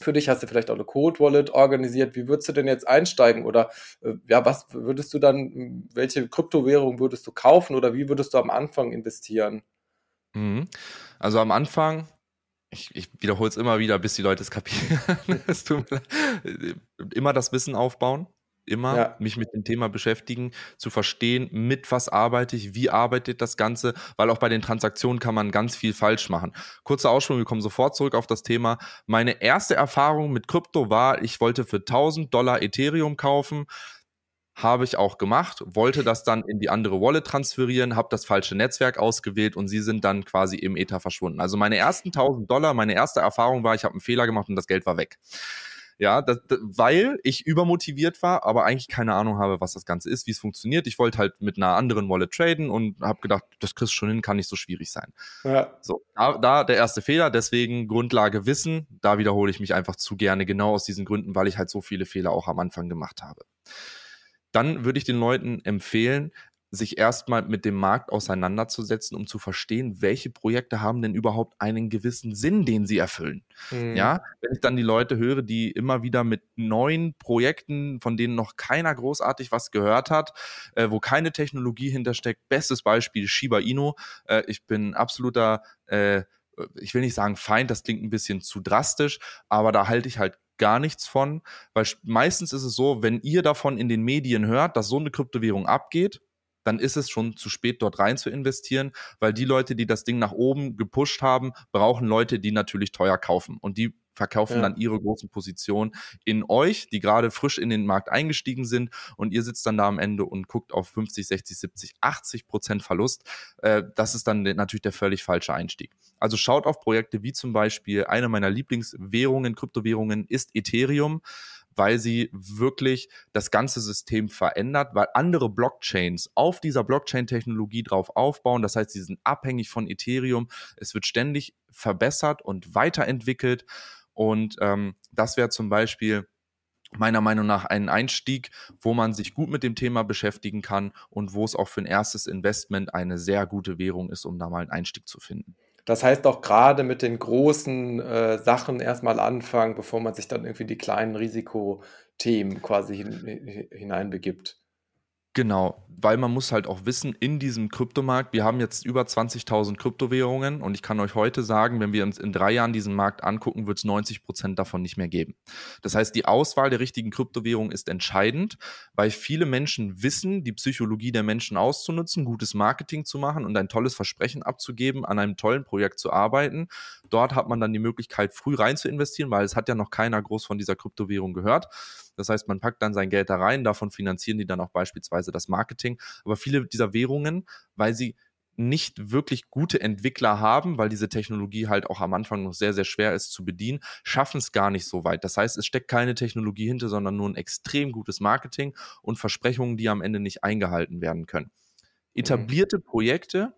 Für dich hast du vielleicht auch eine Code Wallet organisiert. Wie würdest du denn jetzt einsteigen? Oder äh, ja, was würdest du dann, welche Kryptowährung würdest du kaufen oder wie würdest du am Anfang investieren? Mhm. Also am Anfang, ich, ich wiederhole es immer wieder, bis die Leute es kapieren. immer das Wissen aufbauen, immer ja. mich mit dem Thema beschäftigen, zu verstehen, mit was arbeite ich, wie arbeitet das Ganze, weil auch bei den Transaktionen kann man ganz viel falsch machen. Kurze Ausschwung, wir kommen sofort zurück auf das Thema. Meine erste Erfahrung mit Krypto war, ich wollte für 1000 Dollar Ethereum kaufen, habe ich auch gemacht, wollte das dann in die andere Wallet transferieren, habe das falsche Netzwerk ausgewählt und sie sind dann quasi im Ether verschwunden. Also meine ersten 1000 Dollar, meine erste Erfahrung war, ich habe einen Fehler gemacht und das Geld war weg. Ja, das, das, weil ich übermotiviert war, aber eigentlich keine Ahnung habe, was das Ganze ist, wie es funktioniert. Ich wollte halt mit einer anderen Wallet traden und habe gedacht, das kriegst du schon hin, kann nicht so schwierig sein. Ja. So, da, da der erste Fehler, deswegen Grundlage Wissen. Da wiederhole ich mich einfach zu gerne genau aus diesen Gründen, weil ich halt so viele Fehler auch am Anfang gemacht habe dann würde ich den Leuten empfehlen, sich erstmal mit dem Markt auseinanderzusetzen, um zu verstehen, welche Projekte haben denn überhaupt einen gewissen Sinn, den sie erfüllen. Mhm. Ja, wenn ich dann die Leute höre, die immer wieder mit neuen Projekten, von denen noch keiner großartig was gehört hat, äh, wo keine Technologie hintersteckt. Bestes Beispiel Shiba Inu. Äh, ich bin absoluter äh, ich will nicht sagen Feind, das klingt ein bisschen zu drastisch, aber da halte ich halt gar nichts von, weil meistens ist es so, wenn ihr davon in den Medien hört, dass so eine Kryptowährung abgeht, dann ist es schon zu spät, dort rein zu investieren, weil die Leute, die das Ding nach oben gepusht haben, brauchen Leute, die natürlich teuer kaufen. Und die verkaufen ja. dann ihre großen Positionen in euch, die gerade frisch in den Markt eingestiegen sind und ihr sitzt dann da am Ende und guckt auf 50, 60, 70, 80 Prozent Verlust. Äh, das ist dann natürlich der völlig falsche Einstieg. Also schaut auf Projekte wie zum Beispiel eine meiner Lieblingswährungen, Kryptowährungen ist Ethereum weil sie wirklich das ganze System verändert, weil andere Blockchains auf dieser Blockchain-Technologie drauf aufbauen. Das heißt, sie sind abhängig von Ethereum. Es wird ständig verbessert und weiterentwickelt. Und ähm, das wäre zum Beispiel meiner Meinung nach ein Einstieg, wo man sich gut mit dem Thema beschäftigen kann und wo es auch für ein erstes Investment eine sehr gute Währung ist, um da mal einen Einstieg zu finden. Das heißt auch gerade mit den großen äh, Sachen erstmal anfangen, bevor man sich dann irgendwie die kleinen Risikothemen quasi hin, hineinbegibt. Genau, weil man muss halt auch wissen, in diesem Kryptomarkt, wir haben jetzt über 20.000 Kryptowährungen und ich kann euch heute sagen, wenn wir uns in drei Jahren diesen Markt angucken, wird es 90 Prozent davon nicht mehr geben. Das heißt, die Auswahl der richtigen Kryptowährung ist entscheidend, weil viele Menschen wissen, die Psychologie der Menschen auszunutzen, gutes Marketing zu machen und ein tolles Versprechen abzugeben, an einem tollen Projekt zu arbeiten. Dort hat man dann die Möglichkeit, früh rein zu investieren, weil es hat ja noch keiner groß von dieser Kryptowährung gehört. Das heißt, man packt dann sein Geld da rein, davon finanzieren die dann auch beispielsweise das Marketing. Aber viele dieser Währungen, weil sie nicht wirklich gute Entwickler haben, weil diese Technologie halt auch am Anfang noch sehr, sehr schwer ist zu bedienen, schaffen es gar nicht so weit. Das heißt, es steckt keine Technologie hinter, sondern nur ein extrem gutes Marketing und Versprechungen, die am Ende nicht eingehalten werden können. Etablierte Projekte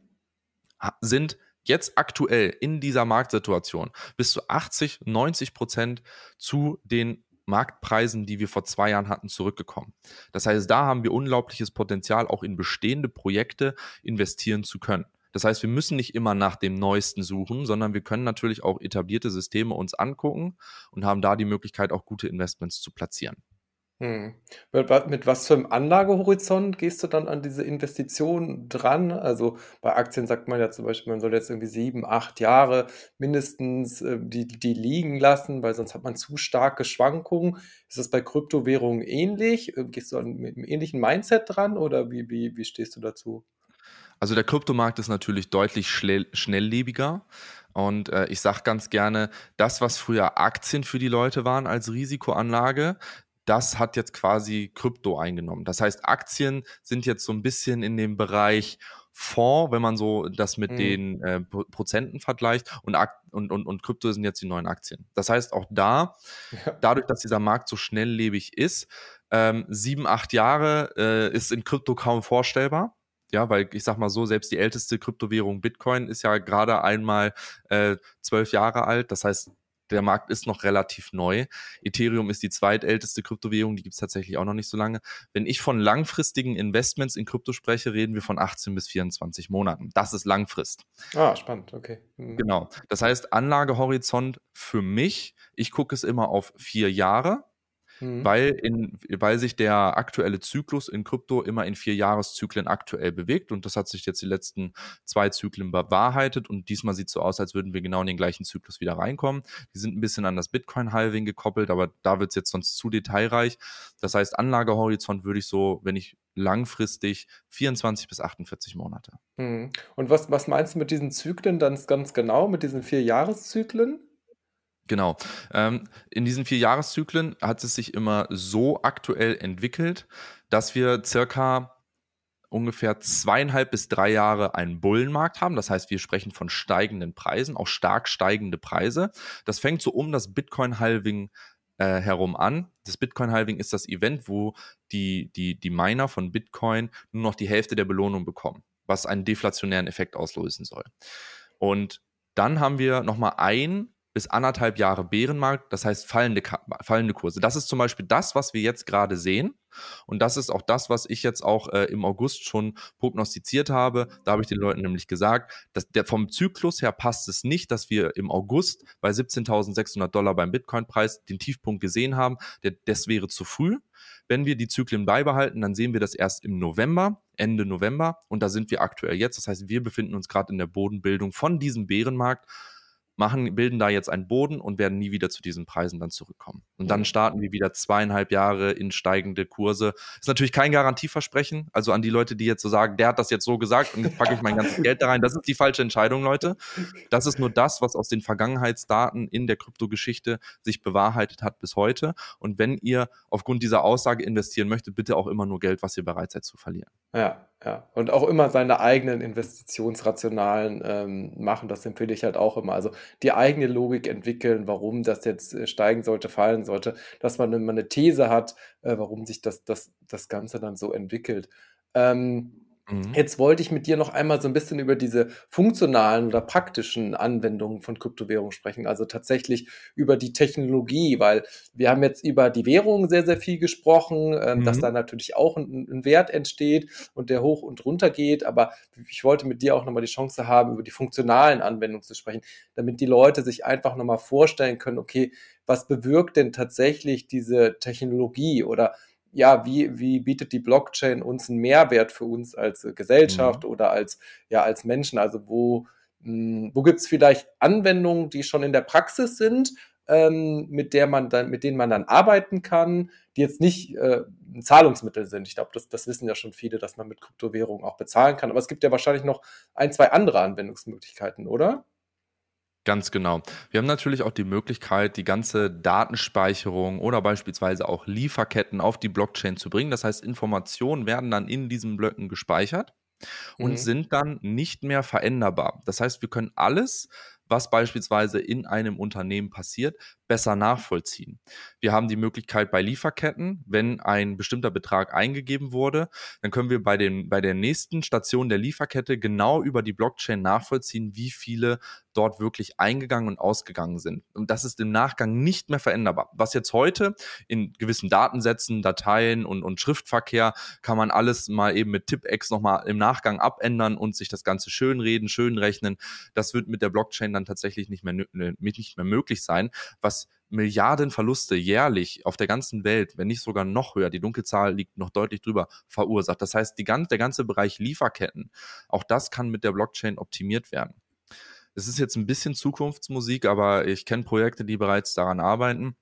sind jetzt aktuell in dieser Marktsituation bis zu 80, 90 Prozent zu den Marktpreisen, die wir vor zwei Jahren hatten, zurückgekommen. Das heißt, da haben wir unglaubliches Potenzial, auch in bestehende Projekte investieren zu können. Das heißt, wir müssen nicht immer nach dem Neuesten suchen, sondern wir können natürlich auch etablierte Systeme uns angucken und haben da die Möglichkeit, auch gute Investments zu platzieren. Hm. Mit, mit was für einem Anlagehorizont gehst du dann an diese Investition dran? Also bei Aktien sagt man ja zum Beispiel, man soll jetzt irgendwie sieben, acht Jahre mindestens äh, die, die liegen lassen, weil sonst hat man zu starke Schwankungen. Ist das bei Kryptowährungen ähnlich? Äh, gehst du dann mit einem ähnlichen Mindset dran oder wie, wie, wie stehst du dazu? Also der Kryptomarkt ist natürlich deutlich schnelllebiger. Und äh, ich sage ganz gerne, das, was früher Aktien für die Leute waren als Risikoanlage, das hat jetzt quasi Krypto eingenommen. Das heißt, Aktien sind jetzt so ein bisschen in dem Bereich Fonds, wenn man so das mit mhm. den äh, Prozenten vergleicht und, und, und, und Krypto sind jetzt die neuen Aktien. Das heißt, auch da, ja. dadurch, dass dieser Markt so schnelllebig ist, ähm, sieben, acht Jahre äh, ist in Krypto kaum vorstellbar. Ja, weil ich sag mal so, selbst die älteste Kryptowährung Bitcoin ist ja gerade einmal äh, zwölf Jahre alt. Das heißt, der Markt ist noch relativ neu. Ethereum ist die zweitälteste Kryptowährung, die gibt es tatsächlich auch noch nicht so lange. Wenn ich von langfristigen Investments in Krypto spreche, reden wir von 18 bis 24 Monaten. Das ist Langfrist. Ah, spannend, okay. Mhm. Genau. Das heißt, Anlagehorizont für mich, ich gucke es immer auf vier Jahre Mhm. Weil, in, weil sich der aktuelle Zyklus in Krypto immer in vier Jahreszyklen aktuell bewegt und das hat sich jetzt die letzten zwei Zyklen bewahrheitet und diesmal sieht es so aus, als würden wir genau in den gleichen Zyklus wieder reinkommen. Die sind ein bisschen an das Bitcoin-Halving gekoppelt, aber da wird es jetzt sonst zu detailreich. Das heißt, Anlagehorizont würde ich so, wenn ich langfristig 24 bis 48 Monate. Mhm. Und was, was meinst du mit diesen Zyklen dann ganz genau, mit diesen vier Jahreszyklen? Genau. Ähm, in diesen vier Jahreszyklen hat es sich immer so aktuell entwickelt, dass wir circa ungefähr zweieinhalb bis drei Jahre einen Bullenmarkt haben. Das heißt, wir sprechen von steigenden Preisen, auch stark steigende Preise. Das fängt so um das Bitcoin-Halving äh, herum an. Das Bitcoin-Halving ist das Event, wo die, die, die Miner von Bitcoin nur noch die Hälfte der Belohnung bekommen, was einen deflationären Effekt auslösen soll. Und dann haben wir nochmal ein bis anderthalb Jahre Bärenmarkt, das heißt fallende, fallende Kurse. Das ist zum Beispiel das, was wir jetzt gerade sehen. Und das ist auch das, was ich jetzt auch äh, im August schon prognostiziert habe. Da habe ich den Leuten nämlich gesagt, dass der, vom Zyklus her passt es nicht, dass wir im August bei 17.600 Dollar beim Bitcoin-Preis den Tiefpunkt gesehen haben. Der, das wäre zu früh. Wenn wir die Zyklen beibehalten, dann sehen wir das erst im November, Ende November. Und da sind wir aktuell jetzt. Das heißt, wir befinden uns gerade in der Bodenbildung von diesem Bärenmarkt machen, bilden da jetzt einen Boden und werden nie wieder zu diesen Preisen dann zurückkommen. Und dann starten wir wieder zweieinhalb Jahre in steigende Kurse. Ist natürlich kein Garantieversprechen. Also an die Leute, die jetzt so sagen, der hat das jetzt so gesagt und jetzt packe ich mein ganzes Geld da rein. Das ist die falsche Entscheidung, Leute. Das ist nur das, was aus den Vergangenheitsdaten in der Kryptogeschichte sich bewahrheitet hat bis heute. Und wenn ihr aufgrund dieser Aussage investieren möchtet, bitte auch immer nur Geld, was ihr bereit seid zu verlieren. Ja, ja. Und auch immer seine eigenen Investitionsrationalen ähm, machen, das empfehle ich halt auch immer. Also die eigene Logik entwickeln, warum das jetzt äh, steigen sollte, fallen sollte, dass man immer eine These hat, äh, warum sich das, das, das Ganze dann so entwickelt. Ähm, Mhm. Jetzt wollte ich mit dir noch einmal so ein bisschen über diese funktionalen oder praktischen Anwendungen von Kryptowährungen sprechen, also tatsächlich über die Technologie, weil wir haben jetzt über die Währung sehr, sehr viel gesprochen, ähm, dass Mhm. da natürlich auch ein, ein Wert entsteht und der hoch und runter geht, aber ich wollte mit dir auch nochmal die Chance haben, über die funktionalen Anwendungen zu sprechen, damit die Leute sich einfach nochmal vorstellen können, okay, was bewirkt denn tatsächlich diese Technologie oder ja, wie, wie bietet die Blockchain uns einen Mehrwert für uns als äh, Gesellschaft Mhm. oder als, ja, als Menschen? Also wo, mh, wo gibt es vielleicht Anwendungen, die schon in der Praxis sind, ähm, mit der man dann, mit denen man dann arbeiten kann, die jetzt nicht äh, ein Zahlungsmittel sind. Ich glaube, das, das wissen ja schon viele, dass man mit Kryptowährungen auch bezahlen kann. Aber es gibt ja wahrscheinlich noch ein, zwei andere Anwendungsmöglichkeiten, oder? Ganz genau. Wir haben natürlich auch die Möglichkeit, die ganze Datenspeicherung oder beispielsweise auch Lieferketten auf die Blockchain zu bringen. Das heißt, Informationen werden dann in diesen Blöcken gespeichert und Mhm. sind dann nicht mehr veränderbar. Das heißt, wir können alles, was beispielsweise in einem Unternehmen passiert, besser nachvollziehen. Wir haben die Möglichkeit bei Lieferketten, wenn ein bestimmter Betrag eingegeben wurde, dann können wir bei, den, bei der nächsten Station der Lieferkette genau über die Blockchain nachvollziehen, wie viele dort wirklich eingegangen und ausgegangen sind. Und das ist im Nachgang nicht mehr veränderbar. Was jetzt heute in gewissen Datensätzen, Dateien und, und Schriftverkehr kann man alles mal eben mit Tipex nochmal im Nachgang abändern und sich das Ganze schönreden, schönrechnen. Das wird mit der Blockchain dann tatsächlich nicht mehr, nicht mehr möglich sein, was Milliarden Verluste jährlich auf der ganzen Welt, wenn nicht sogar noch höher, die Dunkelzahl liegt noch deutlich drüber, verursacht. Das heißt, die, gan- der ganze Bereich Lieferketten, auch das kann mit der Blockchain optimiert werden. Es ist jetzt ein bisschen Zukunftsmusik, aber ich kenne Projekte, die bereits daran arbeiten.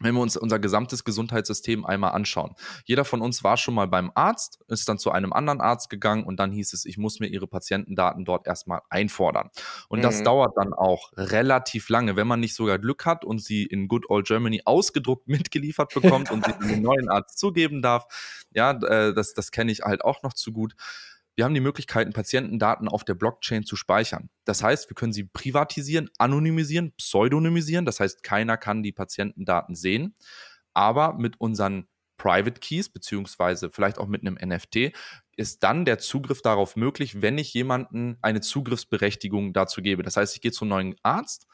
Wenn wir uns unser gesamtes Gesundheitssystem einmal anschauen. Jeder von uns war schon mal beim Arzt, ist dann zu einem anderen Arzt gegangen und dann hieß es, ich muss mir ihre Patientendaten dort erstmal einfordern. Und das Mhm. dauert dann auch relativ lange, wenn man nicht sogar Glück hat und sie in Good Old Germany ausgedruckt mitgeliefert bekommt und sie dem neuen Arzt zugeben darf. Ja, äh, das, das kenne ich halt auch noch zu gut. Wir haben die Möglichkeiten, Patientendaten auf der Blockchain zu speichern. Das heißt, wir können sie privatisieren, anonymisieren, pseudonymisieren. Das heißt, keiner kann die Patientendaten sehen. Aber mit unseren Private Keys, beziehungsweise vielleicht auch mit einem NFT, ist dann der Zugriff darauf möglich, wenn ich jemanden eine Zugriffsberechtigung dazu gebe. Das heißt, ich gehe zum neuen Arzt,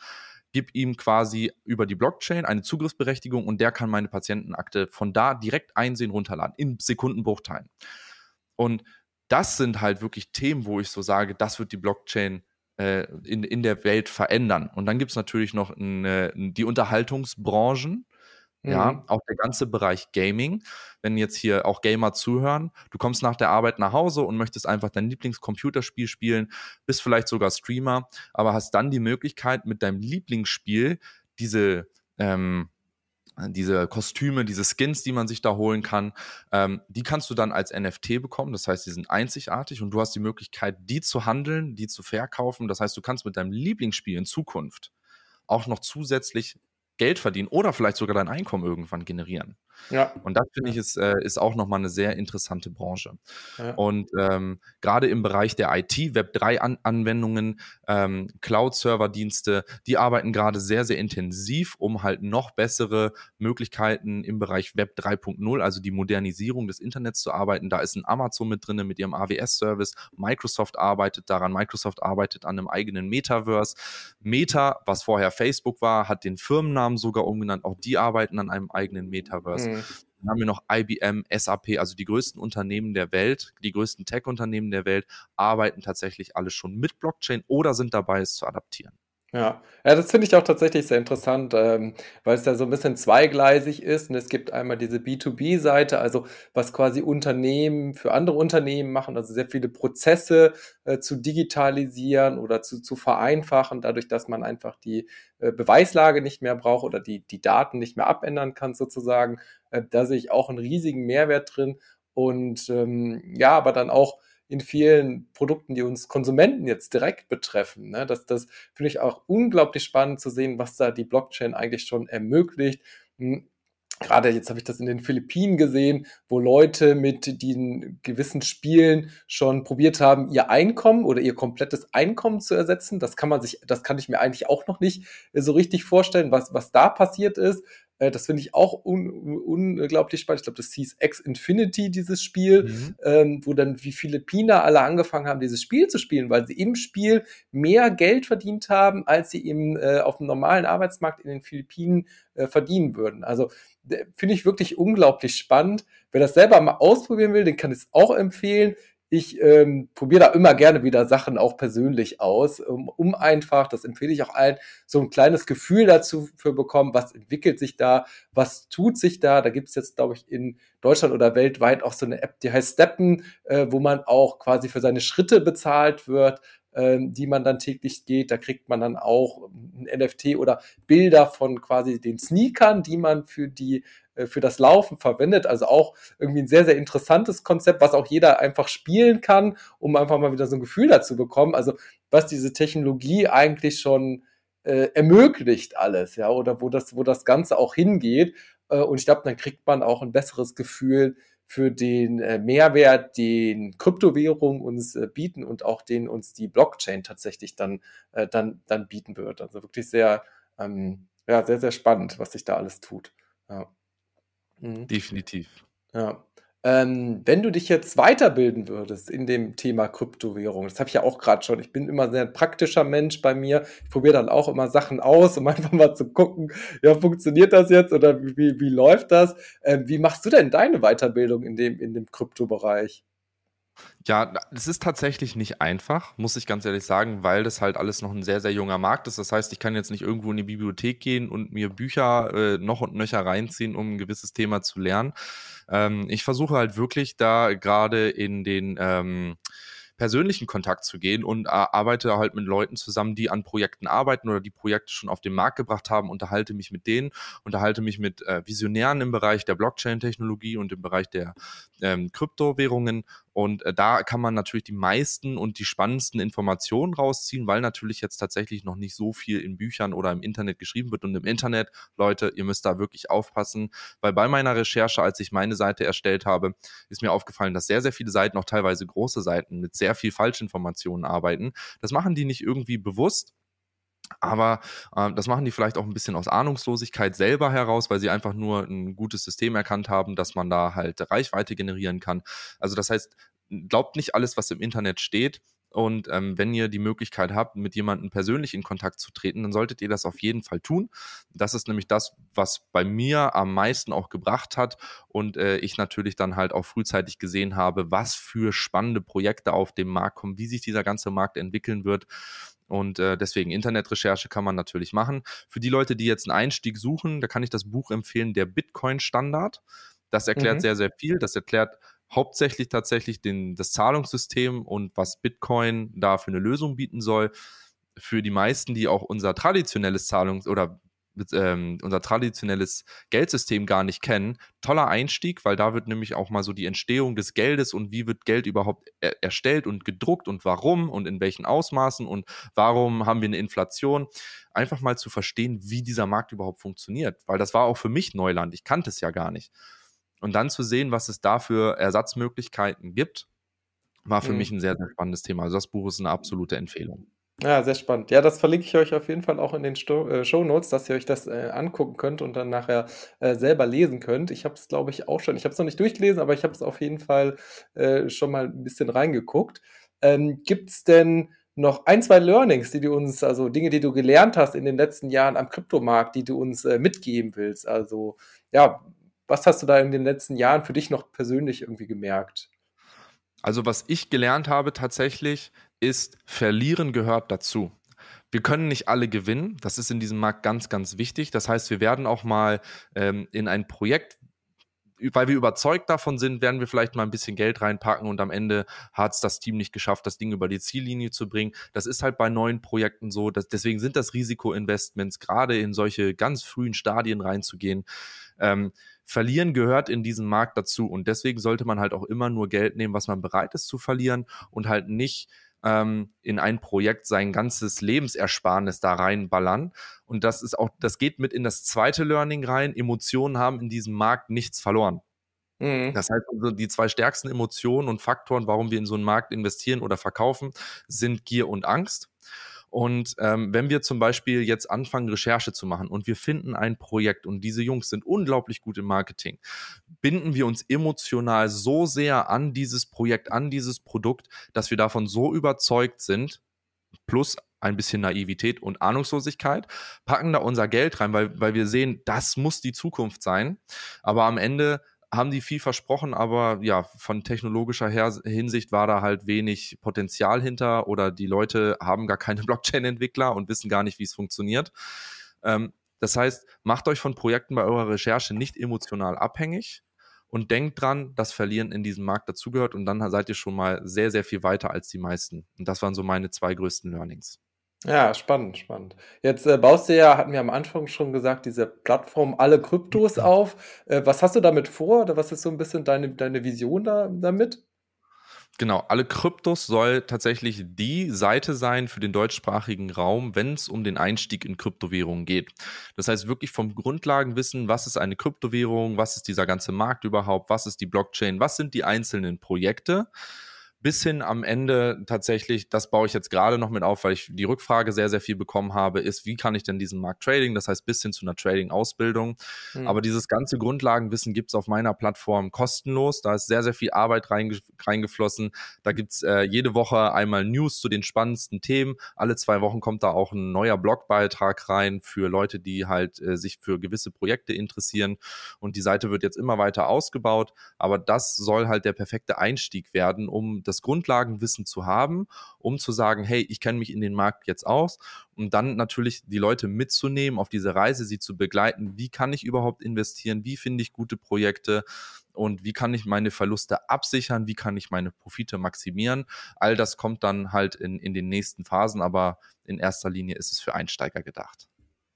gebe ihm quasi über die Blockchain eine Zugriffsberechtigung und der kann meine Patientenakte von da direkt einsehen, runterladen, in Sekundenbruchteilen. Und das sind halt wirklich Themen, wo ich so sage, das wird die Blockchain äh, in, in der Welt verändern. Und dann gibt es natürlich noch eine, die Unterhaltungsbranchen, ja, Mhm. auch der ganze Bereich Gaming. Wenn jetzt hier auch Gamer zuhören, du kommst nach der Arbeit nach Hause und möchtest einfach dein Lieblingscomputerspiel spielen, bist vielleicht sogar Streamer, aber hast dann die Möglichkeit, mit deinem Lieblingsspiel diese, ähm, diese Kostüme, diese Skins, die man sich da holen kann, ähm, die kannst du dann als NFT bekommen. Das heißt, die sind einzigartig und du hast die Möglichkeit, die zu handeln, die zu verkaufen. Das heißt, du kannst mit deinem Lieblingsspiel in Zukunft auch noch zusätzlich Geld verdienen oder vielleicht sogar dein Einkommen irgendwann generieren. Ja. Und das finde ich ist, äh, ist auch nochmal eine sehr interessante Branche. Ja. Und ähm, gerade im Bereich der IT, Web3-Anwendungen, ähm, Cloud-Server-Dienste, die arbeiten gerade sehr, sehr intensiv, um halt noch bessere Möglichkeiten im Bereich Web 3.0, also die Modernisierung des Internets zu arbeiten. Da ist ein Amazon mit drin mit ihrem AWS-Service. Microsoft arbeitet daran. Microsoft arbeitet an einem eigenen Metaverse. Meta, was vorher Facebook war, hat den Firmennamen sogar umgenannt. Auch die arbeiten an einem eigenen Metaverse. Mhm. Dann haben wir noch IBM, SAP, also die größten Unternehmen der Welt, die größten Tech-Unternehmen der Welt, arbeiten tatsächlich alle schon mit Blockchain oder sind dabei, es zu adaptieren. Ja, ja, das finde ich auch tatsächlich sehr interessant, ähm, weil es ja so ein bisschen zweigleisig ist und es gibt einmal diese B2B-Seite, also was quasi Unternehmen für andere Unternehmen machen, also sehr viele Prozesse äh, zu digitalisieren oder zu, zu vereinfachen, dadurch, dass man einfach die äh, Beweislage nicht mehr braucht oder die, die Daten nicht mehr abändern kann sozusagen. Äh, da sehe ich auch einen riesigen Mehrwert drin. Und ähm, ja, aber dann auch in vielen Produkten, die uns Konsumenten jetzt direkt betreffen. Ne? Das, das finde ich auch unglaublich spannend zu sehen, was da die Blockchain eigentlich schon ermöglicht. Hm, gerade jetzt habe ich das in den Philippinen gesehen, wo Leute mit den gewissen Spielen schon probiert haben, ihr Einkommen oder ihr komplettes Einkommen zu ersetzen. Das kann man sich, das kann ich mir eigentlich auch noch nicht so richtig vorstellen, was, was da passiert ist. Äh, das finde ich auch un unglaublich spannend. Ich glaube, das hieß X Infinity, dieses Spiel, mhm. ähm, wo dann wie Philippiner alle angefangen haben, dieses Spiel zu spielen, weil sie im Spiel mehr Geld verdient haben, als sie im, äh, auf dem normalen Arbeitsmarkt in den Philippinen äh, verdienen würden. Also finde ich wirklich unglaublich spannend. Wer das selber mal ausprobieren will, den kann ich es auch empfehlen ich ähm, probiere da immer gerne wieder Sachen auch persönlich aus, um, um, einfach, das empfehle ich auch allen, so ein kleines Gefühl dazu für bekommen, was entwickelt sich da, was tut sich da. Da gibt es jetzt, glaube ich, in Deutschland oder weltweit auch so eine App, die heißt Steppen, äh, wo man auch quasi für seine Schritte bezahlt wird äh, die man dann täglich geht. Da kriegt man dann auch ein NFT oder Bilder von quasi den Sneakern, die man für die für das Laufen verwendet. Also auch irgendwie ein sehr, sehr interessantes Konzept, was auch jeder einfach spielen kann, um einfach mal wieder so ein Gefühl dazu bekommen. Also was diese Technologie eigentlich schon äh, ermöglicht alles, ja, oder wo das, wo das Ganze auch hingeht. Äh, und ich glaube, dann kriegt man auch ein besseres Gefühl für den äh, Mehrwert, den Kryptowährungen uns äh, bieten und auch den uns die Blockchain tatsächlich dann, äh, dann, dann bieten wird. Also wirklich sehr, ähm, ja, sehr, sehr spannend, was sich da alles tut. Ja. Mhm. Definitiv. Ja. Ähm, wenn du dich jetzt weiterbilden würdest in dem Thema Kryptowährung, das habe ich ja auch gerade schon, ich bin immer sehr ein praktischer Mensch bei mir. Ich probiere dann auch immer Sachen aus, um einfach mal zu gucken, ja, funktioniert das jetzt oder wie, wie läuft das? Ähm, wie machst du denn deine Weiterbildung in dem, in dem Kryptobereich? Ja, es ist tatsächlich nicht einfach, muss ich ganz ehrlich sagen, weil das halt alles noch ein sehr, sehr junger Markt ist. Das heißt, ich kann jetzt nicht irgendwo in die Bibliothek gehen und mir Bücher äh, noch und nöcher reinziehen, um ein gewisses Thema zu lernen. Ähm, ich versuche halt wirklich da gerade in den ähm, persönlichen Kontakt zu gehen und äh, arbeite halt mit Leuten zusammen, die an Projekten arbeiten oder die Projekte schon auf den Markt gebracht haben, unterhalte mich mit denen, unterhalte mich mit äh, Visionären im Bereich der Blockchain-Technologie und im Bereich der ähm, Kryptowährungen und äh, da kann man natürlich die meisten und die spannendsten Informationen rausziehen, weil natürlich jetzt tatsächlich noch nicht so viel in Büchern oder im Internet geschrieben wird. Und im Internet, Leute, ihr müsst da wirklich aufpassen, weil bei meiner Recherche, als ich meine Seite erstellt habe, ist mir aufgefallen, dass sehr, sehr viele Seiten, auch teilweise große Seiten, mit sehr viel Falschinformationen arbeiten. Das machen die nicht irgendwie bewusst, aber äh, das machen die vielleicht auch ein bisschen aus Ahnungslosigkeit selber heraus, weil sie einfach nur ein gutes System erkannt haben, dass man da halt Reichweite generieren kann. Also das heißt, glaubt nicht alles, was im Internet steht. Und ähm, wenn ihr die Möglichkeit habt, mit jemandem persönlich in Kontakt zu treten, dann solltet ihr das auf jeden Fall tun. Das ist nämlich das, was bei mir am meisten auch gebracht hat und äh, ich natürlich dann halt auch frühzeitig gesehen habe, was für spannende Projekte auf dem Markt kommen, wie sich dieser ganze Markt entwickeln wird. Und äh, deswegen Internetrecherche kann man natürlich machen. Für die Leute, die jetzt einen Einstieg suchen, da kann ich das Buch empfehlen, der Bitcoin-Standard. Das erklärt mhm. sehr, sehr viel. Das erklärt hauptsächlich tatsächlich den, das Zahlungssystem und was Bitcoin da für eine Lösung bieten soll. Für die meisten, die auch unser traditionelles Zahlungs- oder ähm, unser traditionelles Geldsystem gar nicht kennen. Toller Einstieg, weil da wird nämlich auch mal so die Entstehung des Geldes und wie wird Geld überhaupt er erstellt und gedruckt und warum und in welchen Ausmaßen und warum haben wir eine Inflation. Einfach mal zu verstehen, wie dieser Markt überhaupt funktioniert, weil das war auch für mich Neuland. Ich kannte es ja gar nicht. Und dann zu sehen, was es da für Ersatzmöglichkeiten gibt, war für mhm. mich ein sehr, sehr spannendes Thema. Also das Buch ist eine absolute Empfehlung. Ja, sehr spannend. Ja, das verlinke ich euch auf jeden Fall auch in den Sto äh, Show Notes, dass ihr euch das äh, angucken könnt und dann nachher äh, selber lesen könnt. Ich habe es, glaube ich, auch schon. Ich habe es noch nicht durchgelesen, aber ich habe es auf jeden Fall äh, schon mal ein bisschen reingeguckt. Ähm, Gibt es denn noch ein, zwei Learnings, die du uns, also Dinge, die du gelernt hast in den letzten Jahren am Kryptomarkt, die du uns äh, mitgeben willst? Also, ja, was hast du da in den letzten Jahren für dich noch persönlich irgendwie gemerkt? Also, was ich gelernt habe tatsächlich, ist, verlieren gehört dazu. wir können nicht alle gewinnen. Das ist in diesem Markt ganz, ganz wichtig. Das heißt, wir werden auch mal ähm, in ein Projekt, weil wir überzeugt davon sind, werden wir vielleicht mal ein bisschen Geld reinpacken und am Ende hat es das Team nicht geschafft, das Ding über die Ziellinie zu bringen. Das ist halt bei neuen Projekten so. Dass, deswegen sind das Risikoinvestments, gerade in solche ganz frühen Stadien reinzugehen. Ähm, verlieren gehört in diesem Markt dazu und deswegen sollte man halt auch immer nur Geld nehmen, was man bereit ist zu verlieren und halt nicht ähm, in ein Projekt sein ganzes Lebensersparnis da reinballern. Und das ist auch, das geht mit in das zweite Learning rein. Emotionen haben in diesem Markt nichts verloren. Mhm. Das heißt, also die zwei stärksten Emotionen und Faktoren, warum wir in so einen Markt investieren oder verkaufen, sind Gier und Angst. Und ähm, wenn wir zum Beispiel jetzt anfangen, Recherche zu machen und wir finden ein Projekt und diese Jungs sind unglaublich gut im Marketing, binden wir uns emotional so sehr an dieses Projekt, an dieses Produkt, dass wir davon so überzeugt sind, plus ein bisschen Naivität und Ahnungslosigkeit, packen da unser Geld rein, weil, weil wir sehen, das muss die Zukunft sein. Aber am Ende haben die viel versprochen, aber ja, von technologischer Her Hinsicht war da halt wenig Potenzial hinter oder die Leute haben gar keine Blockchain-Entwickler und wissen gar nicht, wie es funktioniert. Ähm, das heißt, macht euch von Projekten bei eurer Recherche nicht emotional abhängig und denkt dran, dass Verlieren in diesem Markt dazugehört und dann seid ihr schon mal sehr, sehr viel weiter als die meisten. Und das waren so meine zwei größten Learnings. Ja, spannend, spannend. Jetzt äh, baust du ja, hatten wir am Anfang schon gesagt, diese Plattform alle Kryptos auf. Äh, was hast du damit vor oder was ist so ein bisschen deine, deine Vision da, damit? Genau, alle Kryptos soll tatsächlich die Seite sein für den deutschsprachigen Raum, wenn es um den Einstieg in Kryptowährungen geht. Das heißt wirklich vom Grundlagenwissen, was ist eine Kryptowährung, was ist dieser ganze Markt überhaupt, was ist die Blockchain, was sind die einzelnen Projekte bis hin am Ende tatsächlich, das baue ich jetzt gerade noch mit auf, weil ich die Rückfrage sehr, sehr viel bekommen habe, ist, wie kann ich denn diesen Markt trading? Das heißt, bis hin zu einer Trading-Ausbildung. Mhm. Aber dieses ganze Grundlagenwissen gibt es auf meiner Plattform kostenlos. Da ist sehr, sehr viel Arbeit reinge reingeflossen. Da gibt es äh, jede Woche einmal News zu den spannendsten Themen. Alle zwei Wochen kommt da auch ein neuer Blogbeitrag rein für Leute, die halt äh, sich für gewisse Projekte interessieren. Und die Seite wird jetzt immer weiter ausgebaut. Aber das soll halt der perfekte Einstieg werden, um das Grundlagenwissen zu haben, um zu sagen, hey, ich kenne mich in den Markt jetzt aus und dann natürlich die Leute mitzunehmen auf diese Reise, sie zu begleiten. Wie kann ich überhaupt investieren? Wie finde ich gute Projekte? Und wie kann ich meine Verluste absichern? Wie kann ich meine Profite maximieren? All das kommt dann halt in, in den nächsten Phasen, aber in erster Linie ist es für Einsteiger gedacht.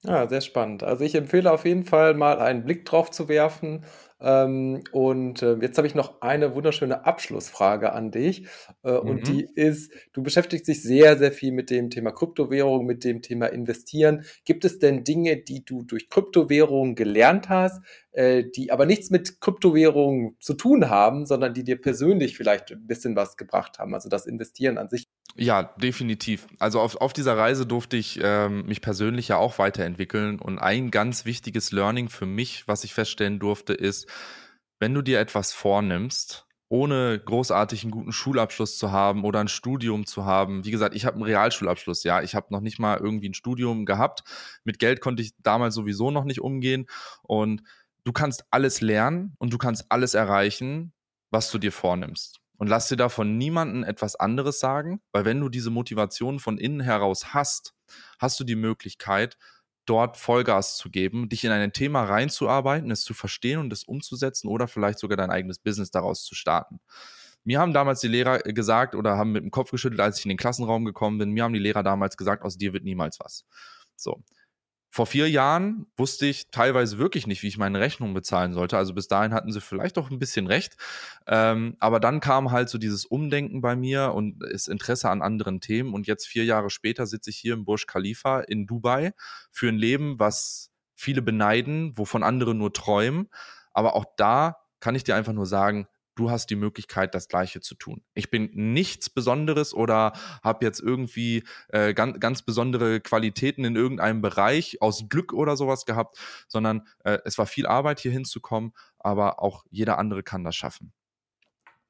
Ja, sehr spannend. Also ich empfehle auf jeden Fall mal einen Blick drauf zu werfen. Ähm, und äh, jetzt habe ich noch eine wunderschöne Abschlussfrage an dich. Äh, mhm. Und die ist, du beschäftigst dich sehr, sehr viel mit dem Thema Kryptowährung, mit dem Thema Investieren. Gibt es denn Dinge, die du durch Kryptowährungen gelernt hast, äh, die aber nichts mit Kryptowährungen zu tun haben, sondern die dir persönlich vielleicht ein bisschen was gebracht haben? Also das Investieren an sich. Ja, definitiv. Also auf, auf dieser Reise durfte ich ähm, mich persönlich ja auch weiterentwickeln. Und ein ganz wichtiges Learning für mich, was ich feststellen durfte, ist, wenn du dir etwas vornimmst, ohne großartig einen guten Schulabschluss zu haben oder ein Studium zu haben. Wie gesagt, ich habe einen Realschulabschluss, ja. Ich habe noch nicht mal irgendwie ein Studium gehabt. Mit Geld konnte ich damals sowieso noch nicht umgehen. Und du kannst alles lernen und du kannst alles erreichen, was du dir vornimmst und lass dir davon niemanden etwas anderes sagen, weil wenn du diese Motivation von innen heraus hast, hast du die Möglichkeit, dort Vollgas zu geben, dich in ein Thema reinzuarbeiten, es zu verstehen und es umzusetzen oder vielleicht sogar dein eigenes Business daraus zu starten. Mir haben damals die Lehrer gesagt oder haben mit dem Kopf geschüttelt, als ich in den Klassenraum gekommen bin, mir haben die Lehrer damals gesagt, aus dir wird niemals was. So. Vor vier Jahren wusste ich teilweise wirklich nicht, wie ich meine Rechnung bezahlen sollte. Also bis dahin hatten sie vielleicht auch ein bisschen recht. Ähm, aber dann kam halt so dieses Umdenken bei mir und das Interesse an anderen Themen. Und jetzt vier Jahre später sitze ich hier im Burj Khalifa in Dubai für ein Leben, was viele beneiden, wovon andere nur träumen. Aber auch da kann ich dir einfach nur sagen, du hast die Möglichkeit, das Gleiche zu tun. Ich bin nichts Besonderes oder habe jetzt irgendwie äh, ganz, ganz besondere Qualitäten in irgendeinem Bereich aus Glück oder sowas gehabt, sondern äh, es war viel Arbeit, hier hinzukommen, aber auch jeder andere kann das schaffen.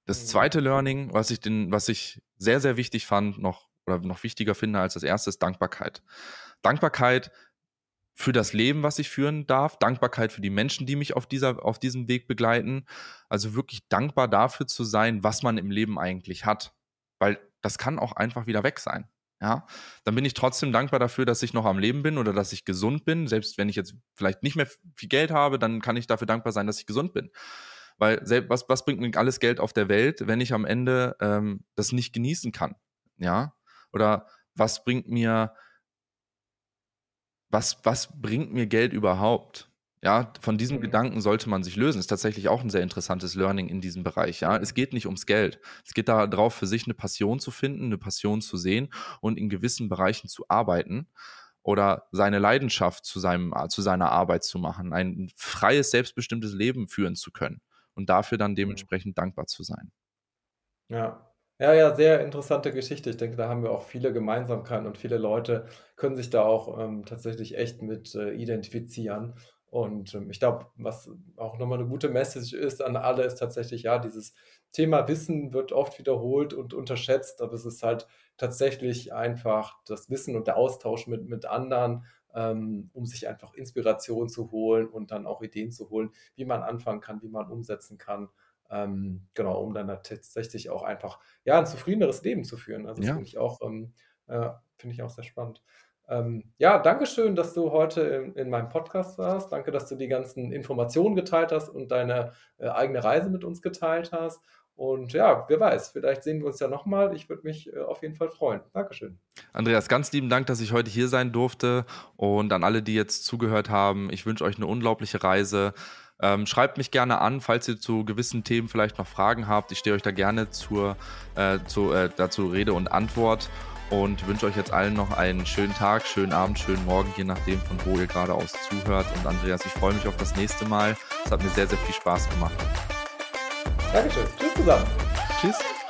Das mhm. zweite Learning, was ich, den, was ich sehr, sehr wichtig fand, noch oder noch wichtiger finde als das erste, ist Dankbarkeit. Dankbarkeit für das Leben, was ich führen darf, Dankbarkeit für die Menschen, die mich auf, dieser, auf diesem Weg begleiten. Also wirklich dankbar dafür zu sein, was man im Leben eigentlich hat. Weil das kann auch einfach wieder weg sein. ja, dann bin ich trotzdem dankbar dafür, dass ich noch am Leben bin oder dass ich gesund bin. Selbst wenn ich jetzt vielleicht nicht mehr viel Geld habe, dann kann ich dafür dankbar sein, dass ich gesund bin. Weil was, was bringt mir alles Geld auf der Welt, wenn ich am Ende ähm, das nicht genießen kann? Ja? Oder was bringt mir, was, was bringt mir Geld überhaupt? Ja, von diesem mhm. Gedanken sollte man sich lösen. Ist tatsächlich auch ein sehr interessantes Learning in diesem Bereich. Ja, es geht nicht ums Geld. Es geht darauf, für sich eine Passion zu finden, eine Passion zu sehen und in gewissen Bereichen zu arbeiten oder seine Leidenschaft zu seinem, zu seiner Arbeit zu machen, ein freies, selbstbestimmtes Leben führen zu können und dafür dann mhm. dementsprechend dankbar zu sein. Ja, ja, ja, sehr interessante Geschichte. Ich denke, da haben wir auch viele Gemeinsamkeiten und viele Leute können sich da auch ähm, tatsächlich echt mit äh, identifizieren. Und ähm, ich glaube, was auch nochmal eine gute Message ist an alle, ist tatsächlich, ja, dieses Thema Wissen wird oft wiederholt und unterschätzt, aber es ist halt tatsächlich einfach das Wissen und der Austausch mit, mit anderen, ähm, um sich einfach Inspiration zu holen und dann auch Ideen zu holen, wie man anfangen kann, wie man umsetzen kann. Ähm, genau, um dann tatsächlich auch einfach ja, ein zufriedeneres Leben zu führen. Also das ja. finde ich auch, ähm, äh, finde ich auch sehr spannend. Ähm, ja, danke schön, dass du heute in, in, meinem Podcast warst. Danke, dass du die ganzen Informationen geteilt hast und deine äh, eigene Reise mit uns geteilt hast. Und ja, wer weiß, vielleicht sehen wir uns ja nochmal. Ich würde mich äh, auf jeden Fall freuen. Dankeschön. Andreas, ganz lieben Dank, dass ich heute hier sein durfte. Und an alle, die jetzt zugehört haben, ich wünsche euch eine unglaubliche Reise. Ähm, schreibt mich gerne an, falls ihr zu gewissen Themen vielleicht noch Fragen habt. Ich stehe euch da gerne zur, äh, zu, äh, dazu Rede und Antwort und wünsche euch jetzt allen noch einen schönen Tag, schönen Abend, schönen Morgen, je nachdem, von wo ihr gerade aus zuhört. Und Andreas, ich freue mich auf das nächste Mal. Es hat mir sehr, sehr viel Spaß gemacht. Dankeschön. Tschüss zusammen. Tschüss.